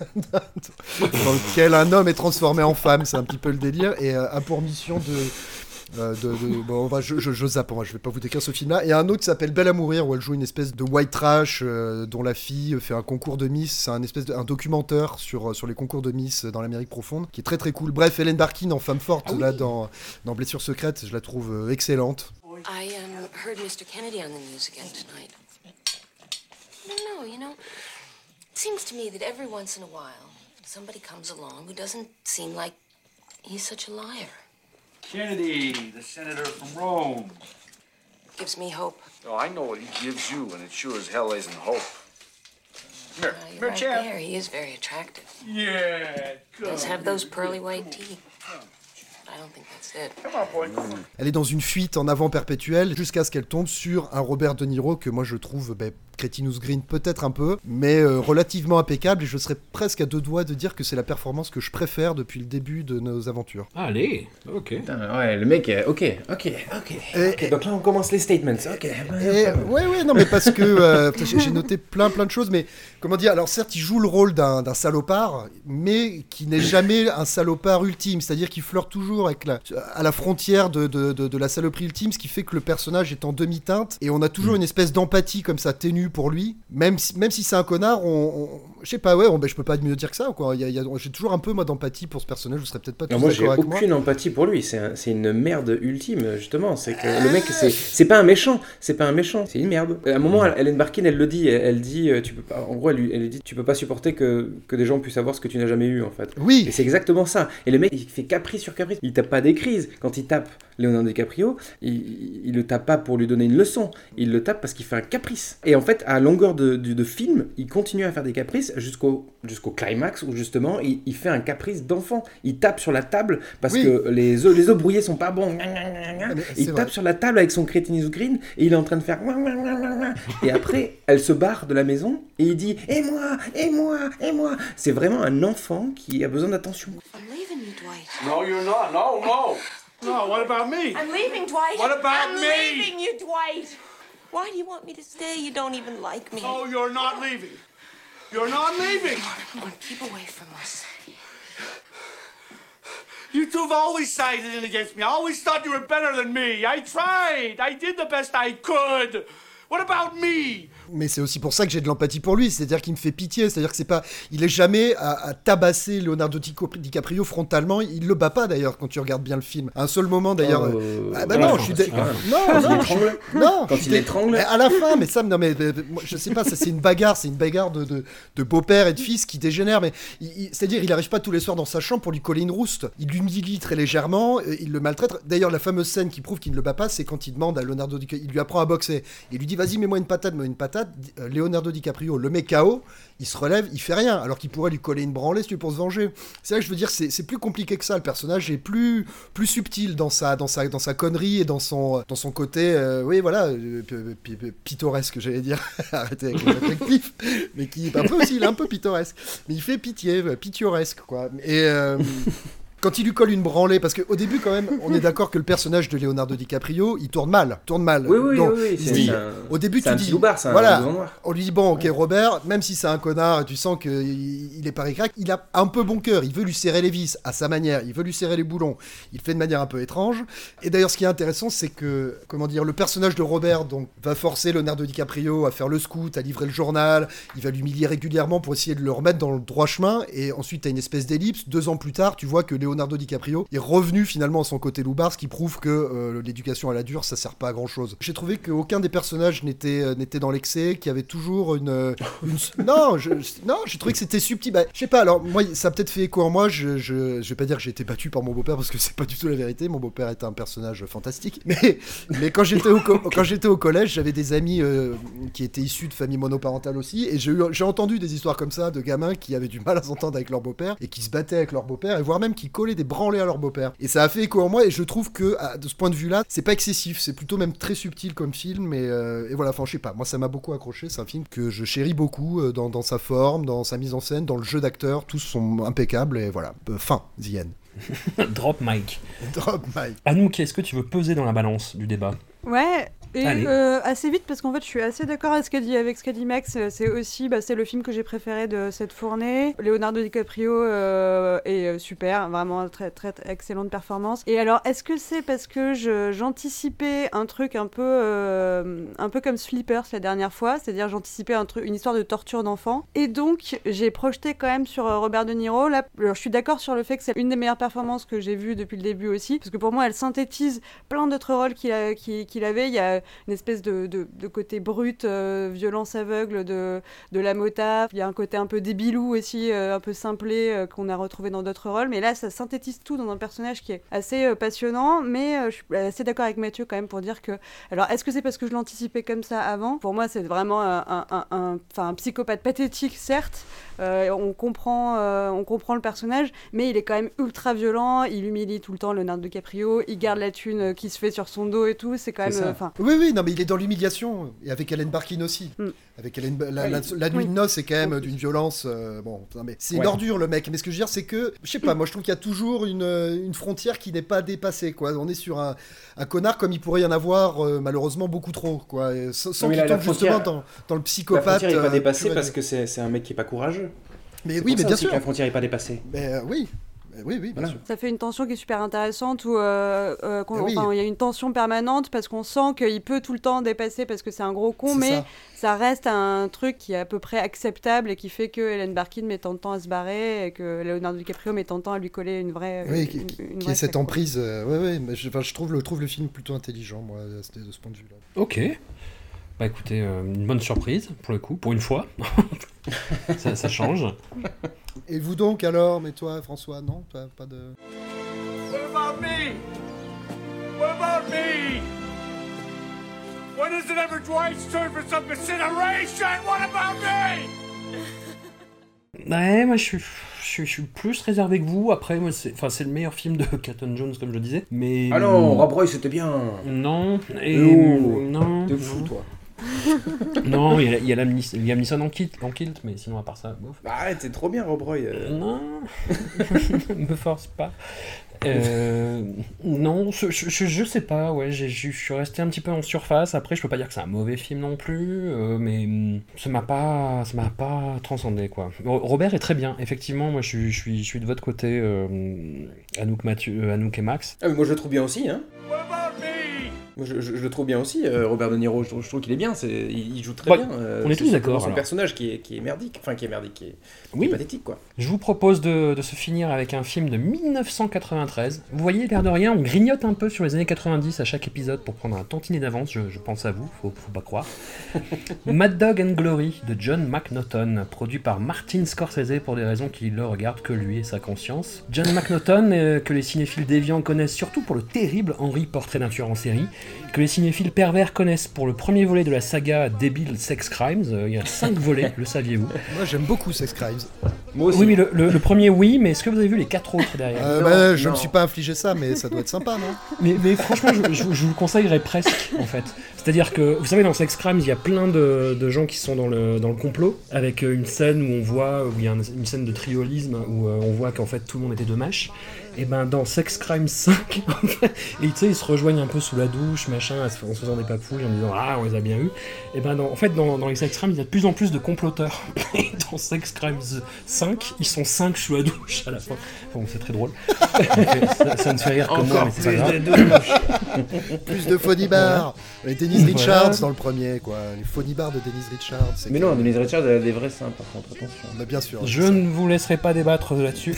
[laughs] dans lequel un homme est transformé en femme. C'est un petit peu le délire et euh, a pour mission de euh, de, de- bon, on va- je, je, je zappe, hein, je vais pas vous décrire ce film-là. Et un autre qui s'appelle Belle à mourir, où elle joue une espèce de white trash, euh, dont la fille fait un concours de Miss. C'est un espèce de, un documentaire sur, sur les concours de Miss dans l'Amérique profonde, qui est très très cool. Bref, Hélène Barkin en femme forte, là, dans, dans Blessure secrète, je la trouve euh, excellente. I um, heard Mr. Kennedy on the news again tonight. I don't know, you know, it seems to me that every once in a while, somebody comes along who doesn't seem like He's such a liar. Kennedy, the senator from Rome. Gives me hope. Oh, I know what he gives you, and it sure as hell isn't hope. Here, Uh, you're here, right champ. there. He is very attractive. Yeah, Does have those pearly white teeth. I don't think that's it. Come on, boy. Come on. Elle est dans une fuite en avant perpétuelle jusqu'à ce qu'elle tombe sur un Robert De Niro que moi je trouve ben, Cretinous Green peut-être un peu, mais euh, relativement impeccable et je serais presque à deux doigts de dire que c'est la performance que je préfère depuis le début de nos aventures. Allez, ok. Putain, ouais, le mec, est- ok, ok, ok. Donc là, on commence les statements. Ok. Et, ouais, ouais, non, mais parce que euh, [laughs] j'ai noté plein, plein de choses, mais comment dire Alors, certes, il joue le rôle d'un d'un salopard, mais qui n'est jamais un salopard ultime, c'est-à-dire qu'il flirte toujours avec la, à la frontière de, de, de- de la saloperie ultime, ce qui fait que le personnage est en demi-teinte, et on a toujours une espèce d'empathie comme ça ténue pour lui, même si, même si c'est un connard, on, on- je sais pas, ouais, on- ben, je peux pas mieux dire que ça, quoi. J'ai toujours un peu moi d'empathie pour ce personnage, vous serez peut-être pas tous Non, moi, j'ai moi. aucune empathie pour lui. C'est un- c'est une merde ultime, justement. C'est que le mec, c'est pas un méchant. C'est pas un méchant. C'est une merde. À un moment, Hélène Barkin, elle le dit. Elle, elle dit, euh, tu peux pas. En gros, elle, lui- elle lui dit, tu peux pas supporter que, que des gens puissent savoir ce que tu n'as jamais eu, en fait. Oui. Et c'est exactement ça. Et le mec, il fait caprice sur caprice. Il tape pas des crises. Quand il tape Leonardo DiCaprio, il, il, il le tape pas pour lui donner une leçon. Il le tape parce qu'il fait un caprice. Et en fait, à longueur de, de, de film, il continue à faire des caprices jusqu'au jusqu'au climax où justement il, il fait un caprice d'enfant. Il tape sur la table parce Oui. que les œufs, les œufs brouillés sont pas bons. Ah, Il tape vrai. sur la table avec son crétinisme green et il est en train de faire. Et après, elle se barre de la maison et il dit Et moi Et moi Et moi C'est vraiment un enfant qui a besoin d'attention. I'm leaving you, Dwight. No, you're not. No, no. No, what about me? I'm leaving, Dwight. What about I'm me? leaving you, Dwight. Why do you want me to stay? You don't even like me. No, you're not leaving. You're not leaving. Come on, keep away from us. You two have always sided in against me. I always thought you were better than me. I tried. I did the best I could. What about me? Mais c'est aussi pour ça que j'ai de l'empathie pour lui, c'est-à-dire qu'il me fait pitié, c'est-à-dire que c'est pas, il est jamais à, à tabasser Leonardo DiCaprio frontalement, il le bat pas d'ailleurs quand tu regardes bien le film. À un seul moment d'ailleurs. Oh, euh, ah bah voilà, non, je suis dé- quand même. non, Quand il non, je- l'étrangle. non, Quand il l'étrangle. À la fin, mais ça, non mais moi, je sais pas, ça c'est une bagarre, c'est une bagarre de, de, de beau-père et de fils qui dégénère, mais il- il- c'est-à-dire il arrive pas tous les soirs dans sa chambre pour lui coller une rouste, il l'humilie très légèrement, il le maltraite. D'ailleurs la fameuse scène qui prouve qu'il ne le bat pas, c'est quand il demande à Leonardo DiCaprio, il lui apprend à boxer, il lui dit vas-y mets-moi une patate, mets une patate. Euh, Leonardo DiCaprio le met KO, il se relève, il fait rien, alors qu'il pourrait lui coller une branlée si tu veux, pour se venger. C'est là que je veux dire, c'est plus compliqué que ça. Le personnage est plus plus subtil dans sa dans sa dans sa connerie et dans son dans son côté, euh, oui voilà, euh, pittoresque j'allais dire. [laughs] Arrêtez avec le réflectif, mais qui un peu aussi, il est un peu pittoresque, mais il fait pitié, euh, pittoresque quoi. Et euh, quand il lui colle une branlée, parce qu'au début, quand même, on est d'accord que le personnage de Leonardo DiCaprio, il tourne mal, tourne mal. Oui, oui, Donc, oui, oui, il dit- un- au début, tu un dis, loupard, un voilà, noir. on lui dit bon, ok, Robert, même si c'est un connard, tu sens qu'il il est pas ricrac, il a un peu bon cœur, il veut lui serrer les vis à sa manière, il veut lui serrer les boulons, il fait de manière un peu étrange. Et d'ailleurs, ce qui est intéressant, c'est que, comment dire, le personnage de Robert donc va forcer Leonardo DiCaprio à faire le scout, à livrer le journal, il va l'humilier régulièrement pour essayer de le remettre dans le droit chemin, et ensuite, t'as une espèce d'ellipse. Deux ans plus tard, tu vois que Leonardo DiCaprio est revenu finalement à son côté loupard, ce qui prouve que euh, l'éducation à la dure, ça sert pas à grand chose. J'ai trouvé qu'aucun des personnages n'était euh, n'était dans l'excès, qu'il y avait toujours une. euh, non, je, non, j'ai trouvé que c'était subtil. Bah, je sais pas, alors moi, ça a peut-être fait écho en moi. Je, je, je vais pas dire que j'ai été battu par mon beau-père parce que c'est pas du tout la vérité. Mon beau-père est un personnage fantastique. [laughs] Mais, mais quand j'étais au, au collège, j'avais des amis qui étaient issus de familles monoparentales aussi. Et j'ai j'ai entendu des histoires comme ça de gamins qui avaient du mal à s'entendre avec leur beau-père et qui se battaient avec leur beau-père et voire même qui des branlées à leur beau-père. Et ça a fait écho en moi et je trouve que à- de ce point de vue-là, c'est pas excessif. C'est plutôt même très subtil comme film. Et, euh, et voilà, enfin, je sais pas. Moi, ça m'a beaucoup accroché. C'est un film que je chéris beaucoup euh, dans, dans sa forme, dans sa mise en scène, dans le jeu d'acteurs. Tous sont impeccables. Et voilà. Euh, fin, The End. [laughs] Drop mic. Drop mic. Anouk, est-ce que tu veux peser dans la balance du débat? Ouais, et euh, assez vite parce qu'en fait je suis assez d'accord avec ce qu'a dit, avec ce qu'a dit Max. euh, C'est aussi bah, c'est le film que j'ai préféré de cette fournée. Leonardo DiCaprio euh, est super, vraiment très très très excellente performance. Et alors est-ce que c'est parce que j'anticipais un truc un peu euh, un peu comme Sleepers la dernière fois, c'est-à-dire j'anticipais un truc une histoire de torture d'enfant et donc j'ai projeté quand même sur Robert De Niro. Là, alors, je suis d'accord sur le fait que c'est une des meilleures performances que j'ai vues depuis le début aussi parce que pour moi elle synthétise plein d'autres rôles qu'il a- qu'il avait. Il y a une espèce de, de- de côté brut, euh, violence aveugle de, de la mota. Il y a un côté un peu débilou aussi, euh, un peu simplé, euh, qu'on a retrouvé dans d'autres rôles. Mais là, ça synthétise tout dans un personnage qui est assez euh, passionnant. Mais euh, je suis assez d'accord avec Mathieu quand même pour dire que. Alors, est-ce que c'est parce que je l'anticipais comme ça avant? Pour moi, c'est vraiment un, un- un- un- enfin, un psychopathe pathétique, certes. Euh, on, comprend, euh, on comprend le personnage, mais il est quand même ultra violent. Il humilie tout le temps Leonardo DiCaprio. Il garde la thune euh, qui se fait sur son dos et tout. C'est quand même. euh, Oui, oui, non, mais il est dans l'humiliation. Et avec Ellen Barkin aussi. Mm. Avec Ellen, la, Oui. la- la nuit Oui. de noces, c'est quand même d'une violence. euh, bon, non, mais c'est une Ouais. ordure, le mec. Mais ce que je veux dire, c'est que, je sais pas, moi, je trouve qu'il y a toujours une, euh, une frontière qui n'est pas dépassée, quoi. On est sur un, un connard comme il pourrait y en avoir, euh, malheureusement, beaucoup trop, quoi. Et sans qu'il la- la tombe justement frontière- dans, dans le La psychopathe. frontière n'est pas dépassée parce que c'est c'est un mec qui est pas courageux. Mais oui, mais ça bien sûr. que la frontière n'est pas dépassée. Mais euh, oui. Mais oui, oui, bien sûr. Ça fait une tension qui est super intéressante où euh, euh, Ah oui. enfin, il y a une tension permanente parce qu'on sent qu'il peut tout le temps dépasser parce que c'est un gros con, mais ça. ça. reste un truc qui est à peu près acceptable et qui fait que Hélène Barkin met tant de temps à se barrer et que Leonardo DiCaprio met tant de temps à lui coller une vraie. Oui, une- qui, une qui vraie est cette emprise. euh, ouais, ouais, mais je, enfin, je trouve, le, trouve le film plutôt intelligent, moi, de ce- de ce point de vue-là. Ok. Bah écoutez, euh, une bonne surprise pour le coup, pour une fois. [laughs] ça, ça change. Et vous donc alors Mais toi, François, non Toi, pas de. What about me? What about me? When is it ever Dwight's turn for some consideration? What about me? [laughs] Ouais, moi je suis, je, suis- je suis plus réservé que vous. Après, moi, c'est, enfin, c'est le meilleur film de [laughs] Catton Jones, comme je disais. Mais Ah non, Rob Roy c'était bien. Non. Et Oh, non. T'es fou, toi. [laughs] non, il y a, il y a Liam Nees- Liam Neeson en kilt, en kilt, mais sinon à part ça, bof. Bah, arrête, t'es trop bien, Rob Roy. euh. Non, [laughs] me force pas. Euh, non, je, je, je- je sais pas, ouais, j'ai- je suis resté un petit peu en surface. Après, je peux pas dire que c'est un mauvais film non plus, euh, mais hum, ça m'a pas, ça m'a pas transcendé quoi. Ro- Robert est très bien, effectivement. Moi, je suis, je suis, je suis de votre côté, euh, Anouk, Mathieu, Anouk et Max. Ah, mais moi je le trouve bien aussi, hein. Je, je- je le trouve bien aussi, euh, Robert De Niro. Je trouve, je trouve qu'il est bien. C'est, il, joue très Ouais, bien. euh, on est tous d'accord, Son personnage qui est, qui est merdique, enfin qui est merdique, qui est, qui Oui. est pathétique, quoi. Je vous propose de, de se finir avec un film de 1993. Vous voyez, l'air de rien, on grignote un peu sur les années 90 à chaque épisode pour prendre un tantinet d'avance, je, je pense à vous, faut, faut pas croire. [laughs] Mad Dog and Glory de John McNaughton, produit par Martin Scorsese pour des raisons qui le regardent que lui et sa conscience. John McNaughton, euh, que les cinéphiles déviants connaissent surtout pour le terrible Henry Portrait d'un tueur en série, que les cinéphiles pervers connaissent pour le premier volet de la saga Débile Sex Crimes. Euh, il y a cinq [laughs] volets, le saviez-vous? Moi, j'aime beaucoup Sex Crimes. Moi oui, mais le, le- le premier, oui, mais est-ce que vous avez vu les quatre autres derrière? Euh, bah, je me suis pas infligé ça, mais ça doit être sympa, non? Mais, mais franchement, je, je- je vous le conseillerais presque, en fait. C'est-à-dire que, vous savez, dans Sex Crimes, il y a plein de, de gens qui sont dans le, dans le complot, avec euh, une scène où on voit, où il y a un- une scène de triolisme, où euh, on voit qu'en fait tout le monde était de mâche. Et ben dans Sex Crimes [laughs] 5, en fait, et tu sais, ils se rejoignent un peu sous la douche, machin, en se faisant des papouilles, en disant Ah, on les a bien eu. Et ben dans- en fait, dans, dans les Sex Crimes, il y a de plus en plus de comploteurs. Et [laughs] dans Sex Crimes 5, ils sont 5 sous la douche à la fin. Bon, c'est très drôle. [laughs] ça, ça me fait rire comme moi, mais c'est pas plus grave. de Plus de. Les Dennis Voilà. Richards dans le premier, quoi. Les funny bars de Dennis Richards. Mais que- non, Denise Richards, elle a des vrais seins, par contre, attention. Bah, bien sûr. Je ne vous laisserai pas débattre là-dessus.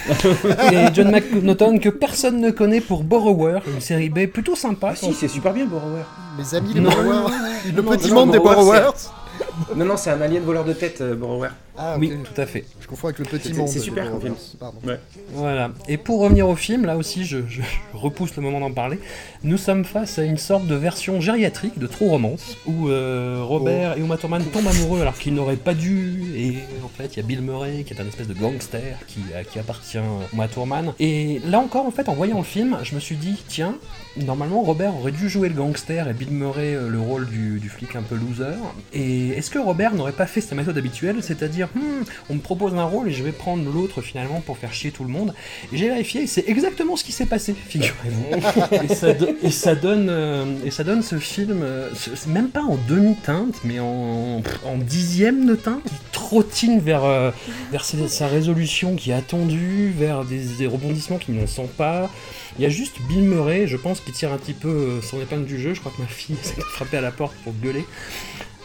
Et John McNaughton, que personne ne connaît pour Borrower, une série B plutôt sympa. Ah si, c'est super bien, Borrower. Mes amis, les Non. borrowers. Le Non, petit non, monde des Borrower, borrowers. c'est- Non, non, c'est un alien voleur de tête, euh, Borrower. Ah, Oui, tout à fait. Je confonds avec le petit C'est- monde. c'est super comme borrowers. film. Pardon. Ouais. Voilà. Et pour revenir au film, là aussi, je, je repousse le moment d'en parler. Nous sommes face à une sorte de version gériatrique de True Romance, où euh, Robert et Uma Thurman tombent amoureux alors qu'ils n'auraient pas dû. Et en fait, il y a Bill Murray qui est un espèce de gangster qui, à qui appartient à Uma Thurman. Et là encore, en fait, en voyant le film, je me suis dit, tiens, normalement, Robert aurait dû jouer le gangster et Bill Murray euh, le rôle du, du flic un peu loser. Et est-ce que Robert n'aurait pas fait sa méthode habituelle, c'est-à-dire, Hmm, on me propose un rôle et je vais prendre l'autre finalement pour faire chier tout le monde j'ai vérifié, et c'est exactement ce qui s'est passé, figurez-vous. [laughs] et, ça do- et ça donne, euh, et ça donne ce film, euh, même pas en demi-teinte, mais en, en dixième de teinte, qui trottine vers, euh, vers sa résolution qui est attendue, vers des, des rebondissements qui n'en sont pas. Il y a juste Bill Murray, je pense, qui tire un petit peu son épingle du jeu. Je crois que ma fille [laughs] de frapper à la porte pour gueuler.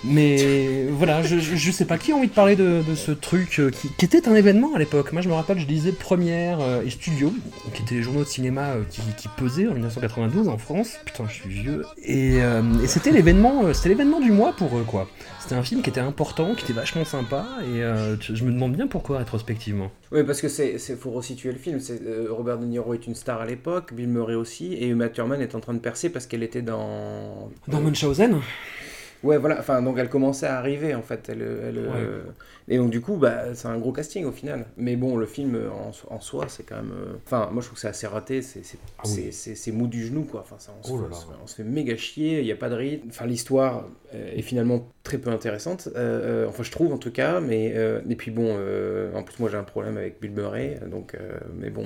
Mais voilà, je, sais pas qui a envie de parler de, de ce truc euh, qui, qui était un événement à l'époque. Moi, je me rappelle, je lisais Première euh, et Studio, qui étaient les journaux de cinéma euh, qui, qui pesaient en 1992 en France. Putain, je suis vieux. Et, et c'était l'événement, c'était l'événement du mois pour eux, quoi. C'était un film qui était important, qui était vachement sympa, et je me demande bien pourquoi rétrospectivement. Oui, parce que c'est, faut resituer le film. Robert De Niro est une star à l'époque, Bill Murray aussi, et Uma Thurman est en train de percer parce qu'elle était dans. Dans Munchausen Ouais, voilà. Enfin, donc elle commençait à arriver en fait. Elle, elle, euh, Et donc du coup, bah, c'est un gros casting au final. Mais bon, le film euh, en, en soi, c'est quand même. euh, Enfin, moi je trouve que c'est assez raté. C'est, Ah oui. mou du genou quoi. Enfin, ça, on, se Oh là. on se fait- on se fait méga chier. Il n'y a pas de rythme. Enfin, l'histoire euh, est finalement très peu intéressante. Euh, enfin, je trouve en tout cas. Mais euh, et puis bon, euh, en plus moi j'ai un problème avec Bill Murray. Donc, mais bon.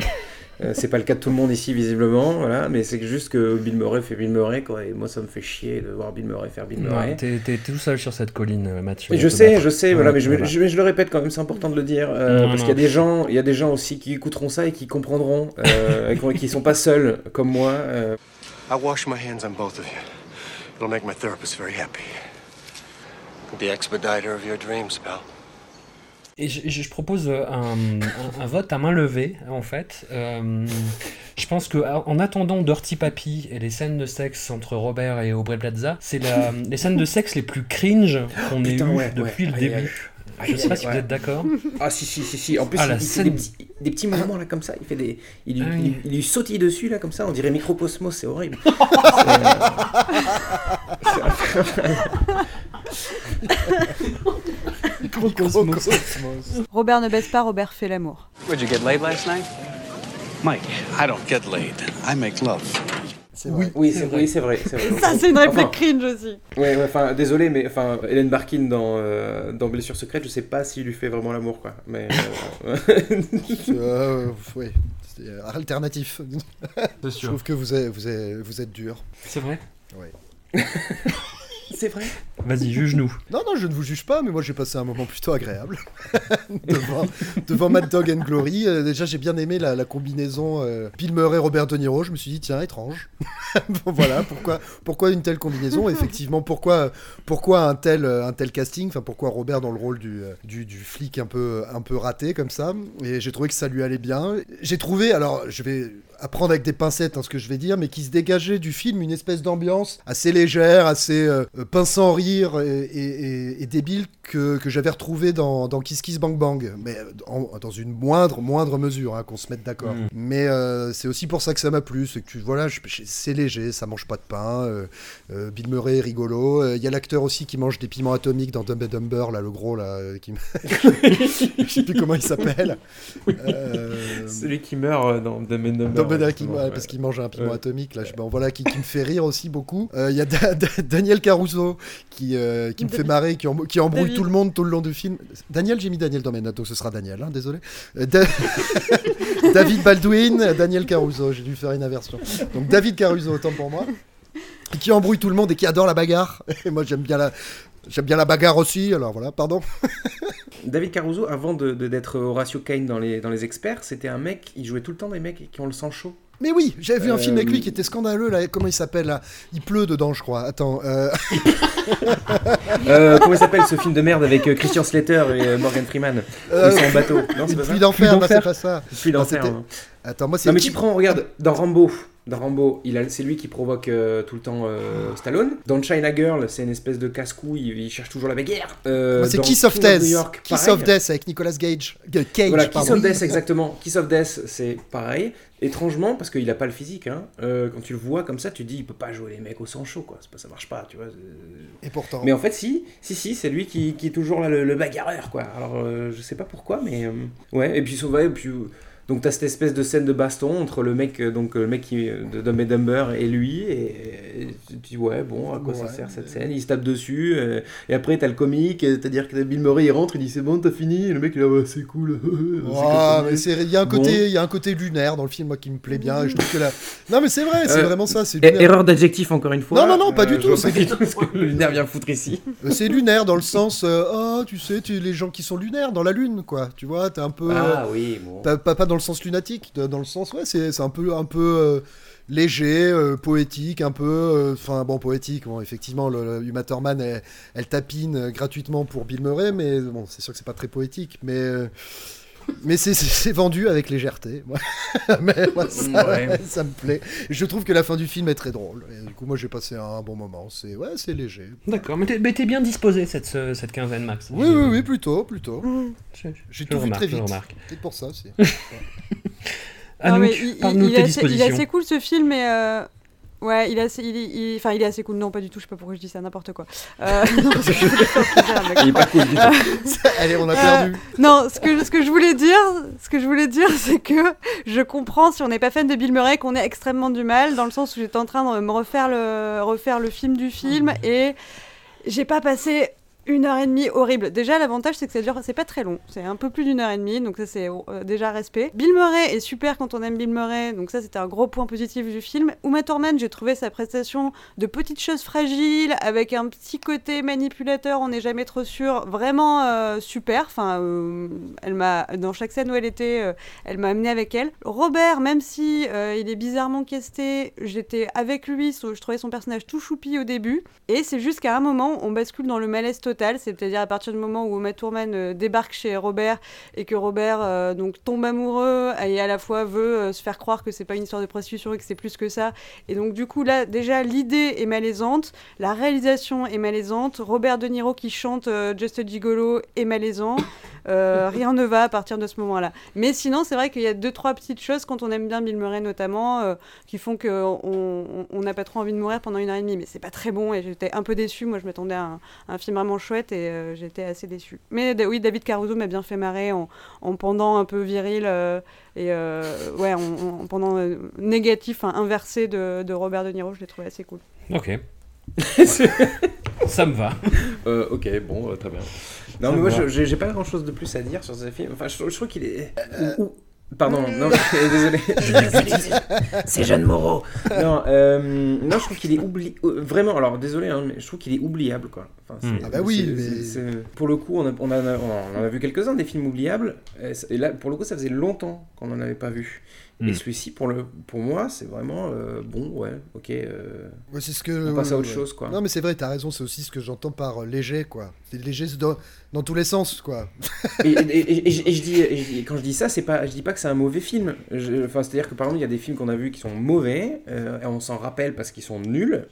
C'est pas le cas de tout le monde ici visiblement, voilà, mais c'est juste que Bill Murray fait Bill Murray quoi, et moi ça me fait chier de voir Bill Murray faire Bill Murray. T'es tout seul sur cette colline, Mathieu. Je sais, je sais, voilà, mais je. Je, le répète quand même, c'est important de le dire, euh, Non, parce qu'il y a des gens, il y a des gens aussi qui écouteront ça et qui comprendront, euh, [laughs] et qui- qui sont pas seuls comme moi. euh. I wash my hands on both of you. It'll make my therapist very happy. The expediter of your dreams, pal. Et je, propose euh, un, un- un vote à main levée, en fait. Euh, je pense que à- en attendant Dirty Papi et les scènes de sexe entre Robert et Aubrey Plaza, c'est les scènes de sexe les plus cringe qu'on ait eues ouais, depuis ouais. le début. Aïe. Je sais pas si Ouais. vous êtes d'accord. Ah si si si si. En plus Ah, il, il fait scène- des petits, des petits mouvements là comme ça. Il fait des, il, lui- Ah il, oui. il lui sautille dessus là comme ça. On dirait Microcosmos, c'est horrible. [laughs] Robert ne baisse pas, Robert fait l'amour. Would you get laid last night? Mike, I don't get laid. I make love. Oui, oui, c'est oui, c'est vrai. c'est vrai. Ça, c'est une réplique Enfin, cringe aussi. Ouais, ouais, enfin, désolé, mais enfin, Hélène Barkin dans, euh, dans Blessure secrète, je sais pas s'il lui fait vraiment l'amour, quoi. Mais. euh, [laughs] [laughs] Euh, oui, c'est euh, alternatif. Je trouve que vous êtes, vous êtes, vous êtes dur. C'est vrai? Oui. [laughs] c'est vrai. Vas-y, juge-nous. Non, non, je ne vous juge pas, mais moi j'ai passé un moment plutôt agréable [laughs] devant, devant Mad Dog and Glory. Euh, déjà, j'ai bien aimé la, la combinaison euh, Bill Murray, Robert De Niro. Je me suis dit, tiens, étrange. [laughs] Bon, voilà, pourquoi, pourquoi une telle combinaison? Effectivement, pourquoi, pourquoi un, tel, euh, un tel casting? Enfin, pourquoi Robert dans le rôle du, du, du flic un peu, un peu raté comme ça? Et j'ai trouvé que ça lui allait bien. J'ai trouvé, alors je vais apprendre avec des pincettes hein, ce que je vais dire, mais qui se dégageait du film une espèce d'ambiance assez légère, assez euh, euh, pince sans rire et débile que, que j'avais retrouvé dans, dans Kiss Kiss Bang Bang, mais en- dans une moindre, moindre mesure, hein, qu'on se mette d'accord. Mm. Mais euh, c'est aussi pour ça que ça m'a plu, c'est que voilà, c'est léger, ça mange pas de pain. euh, euh, Bill Murray est rigolo. Euh, Il y a l'acteur aussi qui mange des piments atomiques dans Dumb and Dumber, là, le gros là, euh, qui [laughs] je sais plus comment il s'appelle. Euh, Celui qui meurt euh, dans Dumb and Dumber. Dumb and Dumber, qui- justement, ouais, ouais. parce qu'il mange un piment Ouais. atomique là, je- bon, voilà, qui, qui me fait rire aussi beaucoup. Euh, Il y a Da- Da- Daniel Caruso qui, euh, qui me fait marrer, qui, em- qui embrouille David. Tout le monde tout le long du film. Daniel, j'ai mis Daniel dans mes notes, donc ce sera Daniel, hein, désolé. Euh, Da- [laughs] David Baldwin, Daniel Caruso, j'ai dû faire une inversion. Donc David Caruso, autant pour moi. Qui embrouille tout le monde et qui adore la bagarre. Et moi j'aime bien la, j'aime bien la bagarre aussi, alors voilà, pardon. [laughs] David Caruso, avant de- de- d'être Horatio Kane dans les, dans les experts, c'était un mec, il jouait tout le temps des mecs qui ont le sang chaud. Mais oui, j'avais vu un film avec Euh, lui qui était scandaleux là. Comment il s'appelle là? Il pleut dedans, je crois. Attends. euh, [laughs] Euh, comment il s'appelle ce film de merde avec euh, Christian Slater et euh, Morgan Freeman? Euh, Ils sont en bateau. Non, c'est pas ça d'enfer, non, c'est pas ça. Pluie Non, d'enfer. Attends, moi c'est. Non mais tu prends, regarde, dans Rambo, dans Rambo, c'est lui qui provoque euh, tout le temps euh, Stallone. Dans China Girl, c'est une espèce de casse-couille, il, il cherche toujours la bagarre. Euh, c'est Kiss of Death. York, Kiss of Death avec Nicolas Gage. G- Cage, Voilà, Kiss of Death, exactement. Kiss of Death, c'est pareil. Étrangement, parce qu'il a pas le physique, hein, euh, quand tu le vois comme ça, tu te dis, il peut pas jouer les mecs au sang chaud, quoi. Pas, ça marche pas, tu vois. Et pourtant. Mais en fait, si, si, si, c'est lui qui, qui est toujours là, le, le bagarreur, quoi. Alors, euh, je sais pas pourquoi, mais euh, ouais. Et puis, ouais, et puis euh, donc t'as cette espèce de scène de baston entre le mec, euh, donc le mec qui de Dumb and Dumber et lui, et, et tu te dis ouais, bon, à quoi ça sert cette scène? Il se tape dessus, euh, et après t'as le comique, euh, c'est-à-dire que Bill Murray il rentre, il dit c'est bon, t'as fini, et le mec il est là, ouais, c'est cool. [laughs] Il y a un côté, il y a un côté lunaire dans le film moi qui me plaît bien. Et je trouve que là, non mais c'est vrai, c'est Euh, vraiment ça. C'est er- lunaire. Erreur d'adjectif encore une fois. Non, non, non, pas du Euh, tout, c'est- pas du tout ce que le lunaire vient foutre ici. Euh, [laughs] C'est lunaire dans le sens, euh, oh, tu sais, tu, les gens qui sont lunaires dans la lune, quoi. Tu vois, t'es un peu. Ah euh, oui, bon. Pas, pas, pas dans le sens lunatique, dans le sens, ouais, c'est un peu, un peu euh, léger, euh, poétique, un peu, euh, enfin bon, poétique. Bon, effectivement, le, le Uma Thurman, elle, elle tapine gratuitement pour Bill Murray, mais bon, c'est sûr que c'est pas très poétique, mais. Mais c'est- c'est c'est vendu avec légèreté. Moi. [laughs] mais moi, ça, Ouais. ça me plaît. Je trouve que la fin du film est très drôle. Et du coup, moi, j'ai passé un bon moment. C'est ouais, c'est léger. D'accord, mais t'es bien disposé cette, ce- cette quinzaine, Max. Oui, oui, oui, plutôt, plutôt. Je- J'ai tout vu remarque, très je vite. C'est pour ça aussi. [laughs] Non, mais Anouk, il, il est assez, il est dispositions. assez cool ce film, mais euh, ouais, il est assez, il, est- il- enfin, il est assez cool. Non, pas du tout. Je sais pas pourquoi je dis ça, n'importe quoi. Euh, [laughs] non, que je Il est pas cool du tout. Euh, [laughs] Allez, on a euh, perdu. non, ce que ce que je voulais dire, ce que je voulais dire, [laughs] c'est que je comprends si on n'est pas fan de Bill Murray qu'on ait extrêmement du mal, dans le sens où j'étais en train de me refaire le refaire le film du film et j'ai pas passé une heure et demie horrible. Déjà, l'avantage, c'est que ça dure, c'est pas très long. C'est un peu plus d'une heure et demie, donc ça, c'est euh, déjà respect. Bill Murray est super quand on aime Bill Murray, donc ça, c'était un gros point positif du film. Uma Thurman, j'ai trouvé sa prestation de petite chose fragile, avec un petit côté manipulateur, on n'est jamais trop sûr, vraiment euh, super. Enfin, euh, elle m'a, dans chaque scène où elle était, euh, elle m'a amené avec elle. Robert, même si il est bizarrement casté, j'étais avec lui, je trouvais son personnage tout choupi au début. Et c'est juste qu'à un moment, on bascule dans le malaise total, c'est-à-dire à partir du moment où Uma Thurman euh, débarque chez Robert et que Robert euh, donc tombe amoureux et à la fois veut euh, se faire croire que c'est pas une histoire de prostitution et que c'est plus que ça. Et donc du coup là, déjà l'idée est malaisante, la réalisation est malaisante, Robert De Niro qui chante Just a Gigolo est malaisant. Euh, [laughs] rien ne va à partir de ce moment-là. Mais sinon, c'est vrai qu'il y a deux, trois petites choses quand on aime bien Bill Murray notamment, euh, qui font qu'on on on n'a pas trop envie de mourir pendant une heure et demie. Mais c'est pas très bon et j'étais un peu déçue. Moi, je m'attendais à un, un film vraiment chouette et euh, j'étais assez déçue. Mais oui, David Caruso m'a bien fait marrer en, en pendant un peu viril euh, et euh, ouais, en, en pendant euh, négatif, hein, inversé de, de Robert De Niro. Je l'ai trouvé assez cool. Ok. [laughs] Ça me va. Euh, ok, bon, très bien. Ça Non, mais moi, j'ai j'ai pas grand chose de plus à dire sur ce film. Enfin, je, je trouve qu'il est. ou- ou- Pardon, non, désolé. [laughs] C'est Jeanne Moreau. Non, euh, non, je trouve qu'il est oublié. Vraiment, alors désolé, hein, mais je trouve qu'il est oubliable, quoi. Enfin. Ah bah oui, mais- Pour le coup, on, a- on, en a, on en a vu quelques-uns des films oubliables. Et, ça- et là, pour le coup, ça faisait longtemps qu'on n'en avait pas vu. Hmm. Et celui-ci, pour, le, pour moi, c'est vraiment euh, bon, ouais, ok. euh, Ouais, c'est ce que. on passe à autre ouais. chose, quoi. Non, mais c'est vrai, t'as raison, c'est aussi ce que j'entends par euh, léger, quoi. C'est léger dans, dans tous les sens, quoi. et, et- et- et je- [laughs] et je dis, quand je dis ça, c'est pas, je dis pas que c'est un mauvais film. Enfin, c'est-à-dire que par exemple, il y a des films qu'on a vus qui sont mauvais, euh, et on s'en rappelle parce qu'ils sont nuls.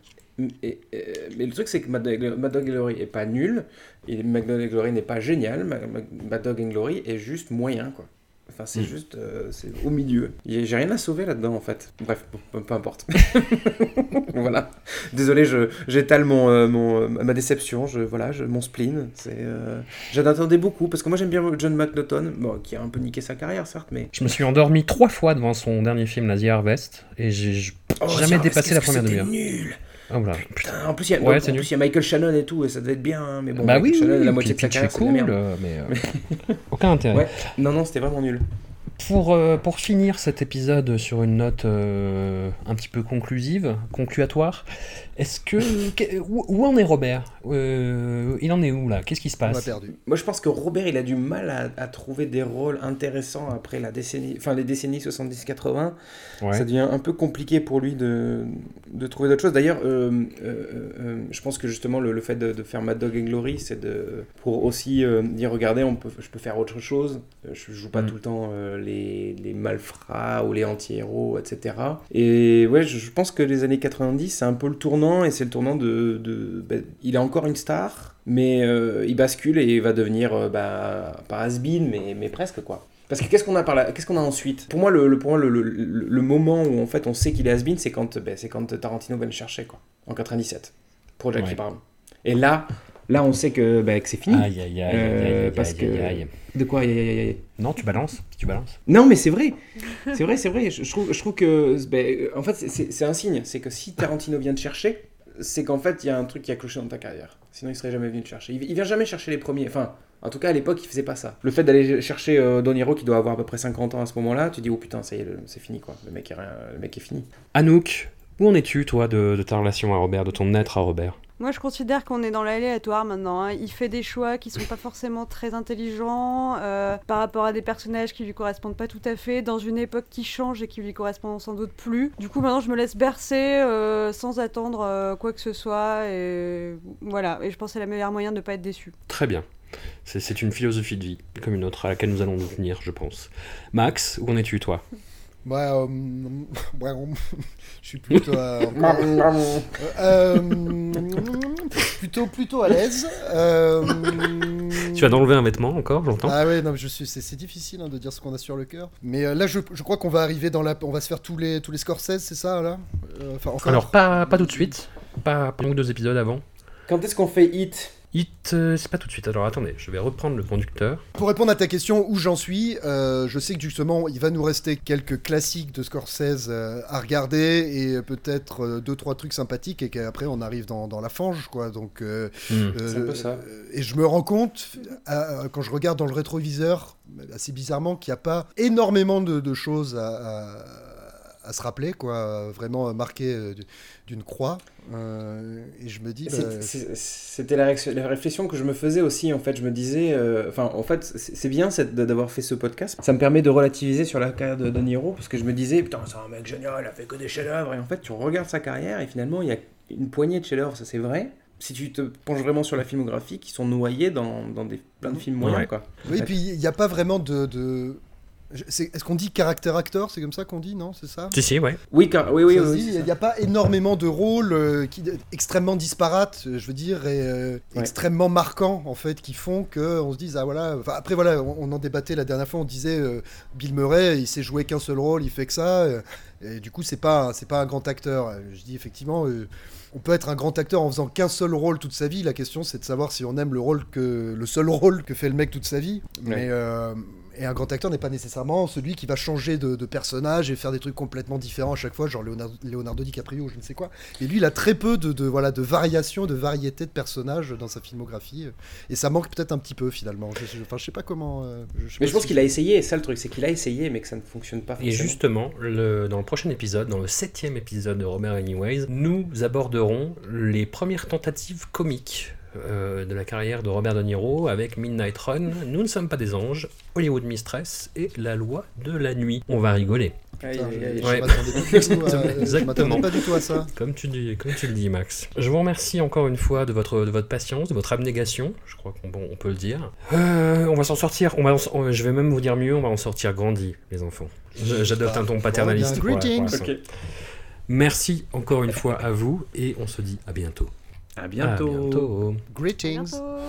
Et- et- mais le truc, c'est que Mad Dog, Mad Dog and Glory est pas nul, et Mad Dog and Glory n'est pas génial, Ma- Ma- Mad Dog and Glory est juste moyen, quoi. Enfin, c'est Mm. juste, euh, c'est au milieu. J'ai rien à sauver là-dedans, en fait. Bref, bon, peu, importe. [laughs] [laughs] voilà. Désolé, j'étale mon, euh, mon, euh, ma déception, je, voilà, je, mon spleen. Euh, J'en attendais beaucoup, parce que moi j'aime bien John McNaughton, bon, qui a un peu niqué sa carrière, certes, mais Je me suis endormi trois fois devant son dernier film, La The Harvest, et j'ai Oh, jamais dépassé la première demi-heure. nul. Ah, voilà. Putain, en plus, il y, a, Ouais, y Michael Shannon et tout, et ça devait être bien, hein, mais bon, bah Michael oui, Shannon, oui, la moitié de sa carrière, est c'est de la merde. cool, euh, mais euh, [laughs] aucun intérêt. Ouais, non, non, c'était vraiment nul. Pour, euh, pour finir cet épisode sur une note euh, un petit peu conclusive, concluatoire, est-ce que. que- où, où en est Robert? Euh, Il en est où là? Qu'est-ce qui se passe? Moi, je pense que Robert, il a du mal à, à trouver des rôles intéressants après la décennie, enfin les décennies 70-80. Ouais. Ça devient un peu compliqué pour lui de, de trouver d'autres choses. D'ailleurs, euh, euh, euh, je pense que justement le, le fait de, de faire Mad Dog and Glory, c'est de pour aussi euh, dire regardez, on peut, je peux faire autre chose. Je joue pas Mm. tout le temps euh, les, les malfrats ou les anti-héros, etc. Et ouais, je, je pense que les années 90, c'est un peu le tournant et c'est le tournant de, de ben, il est encore une star, mais euh, il bascule et il va devenir euh, bah, pas has-been, mais, mais presque quoi. Parce que qu'est-ce qu'on a par là Qu'est-ce qu'on a ensuite? Pour moi, le, le, pour moi, le, le- le- le moment où en fait on sait qu'il est has-been, c'est quand, ben, c'est quand Tarantino va le chercher quoi, en 97, pour Jackie Ouais. Brown. Et là, là, on sait que, que c'est fini. Aïe, aïe, aïe, aïe, Euh, parce que de quoi aïe, aïe, aïe, aïe? Non, tu balances, tu balances. non, mais c'est vrai. C'est vrai, c'est vrai. Je, je trouve, je trouve que. ben, en fait, c'est- un signe. C'est que si Tarantino vient te chercher, c'est qu'en fait, il y a un truc qui a cloché dans ta carrière. Sinon, il serait jamais venu te chercher. Il, il vient jamais chercher les premiers. Enfin, en tout cas, à l'époque, il faisait pas ça. Le fait d'aller chercher euh, Don Hiro, qui doit avoir à peu près 50 ans à ce moment-là, tu dis, oh putain, ça y est, c'est fini, quoi. Le mec est, rien- le mec est fini. Anouk, où en es-tu, toi, de, de ta relation à Robert, de ton être à Robert? Moi, je considère qu'on est dans l'aléatoire maintenant. hein. Il fait des choix qui sont pas forcément très intelligents euh, par rapport à des personnages qui lui correspondent pas tout à fait, dans une époque qui change et qui lui correspond sans doute plus. Du coup, maintenant, je me laisse bercer euh, sans attendre euh, quoi que ce soit. Et voilà. Et je pense que c'est le meilleur moyen de ne pas être déçu. Très bien. C'est- C'est une philosophie de vie, comme une autre à laquelle nous allons nous tenir, je pense. Max, où en es-tu, toi? Ouais, euh, [laughs] ouais, on- [laughs] je suis plutôt [laughs] à, encore- Euh, plutôt plutôt à l'aise. Euh, Tu vas d'enlever un vêtement encore, j'entends Ah ouais, non, mais je suis, c'est, c'est difficile hein, de dire ce qu'on a sur le cœur. Mais euh, là, je, je crois qu'on va arriver dans la, on va se faire tous les tous les Scorsese, c'est ça là? Euh, Enfin, encore. Alors, pas, pas tout de suite, pas ou deux épisodes avant. Quand est-ce qu'on fait Hit? Hit, euh, c'est pas tout de suite. Alors attendez, je vais reprendre le conducteur. Pour répondre à ta question, où j'en suis, euh, je sais que justement, il va nous rester quelques classiques de Scorsese euh, à regarder et peut-être euh, deux trois trucs sympathiques et qu'après on arrive dans, dans la fange, quoi. Donc, euh, Hmm. euh, C'est un peu ça. Et je me rends compte, euh, quand je regarde dans le rétroviseur, assez bizarrement, qu'il n'y a pas énormément de, de choses à, à- à se rappeler, quoi. Vraiment marqué euh, d'une croix. Euh, et je me dis. bah, C'était la, réflexion que je me faisais aussi. En fait, je me disais, euh, enfin, en fait, c'est bien d'avoir fait ce podcast. Ça me permet de relativiser sur la carrière de De Niro parce que je me disais, putain, c'est un mec génial, il a fait que des chefs-d'œuvre. Et en fait, tu regardes sa carrière et finalement, il y a une poignée de chefs-d'œuvre, ça c'est vrai. Si tu te penches vraiment sur la filmographie, qui sont noyés dans, dans des, plein de films moyens, Ouais. quoi. Oui, Ouais. puis il n'y a pas vraiment de. de... Est-ce qu'on dit caractère acteur C'est comme ça qu'on dit, non C'est ça Si, si, ouais. Oui, car- oui, oui, oui, oui, Il ça. n'y a pas énormément de rôles euh, qui, extrêmement disparates, euh, je veux dire, et euh, extrêmement marquants, en fait, qui font qu'on se dise, ah voilà. Enfin, après, voilà, on, on en débattait la dernière fois, on disait, euh, Bill Murray, il sait jouer qu'un seul rôle, il fait que ça. euh, et du coup, c'est pas, c'est pas un grand acteur. Je dis, effectivement. euh, on peut être un grand acteur en faisant qu'un seul rôle toute sa vie. La question, c'est de savoir si on aime le rôle que le seul rôle que fait le mec toute sa vie. Ouais. Mais euh, et un grand acteur n'est pas nécessairement celui qui va changer de, de personnage et faire des trucs complètement différents à chaque fois, genre Leonardo, Leonardo DiCaprio ou je ne sais quoi. Et lui, il a très peu de, de, voilà de variations, de variétés de personnages dans sa filmographie. Et ça manque peut-être un petit peu finalement. Je, je- enfin, je sais pas comment. euh, je sais Mais pas je pense si- qu'il a essayé, et ça le truc, c'est qu'il a essayé, mais que ça ne fonctionne pas. Et justement, le- dans le prochain épisode, dans le septième épisode de Robert Anyways, nous aborderons les premières tentatives comiques euh, de la carrière de Robert De Niro avec Midnight Run, Nous ne sommes pas des anges, Hollywood Mistress et La loi de la nuit. On va rigoler. Putain, je Ouais. m'attendais pas du tout à- [laughs] je Exactement. m'attendais pas du tout à ça. Comme tu, dis, comme tu le dis, Max. Je vous remercie encore une fois de votre, de votre patience, de votre abnégation. Je crois qu'on bon, on peut le dire. Euh, on va s'en sortir. On va en- on- je vais même vous dire mieux, on va en sortir grandi, les enfants. Je- J'adopte un ton paternaliste. pour la-. Merci encore une fois à vous et on se dit à bientôt. À bientôt. À bientôt. Greetings. Bientôt.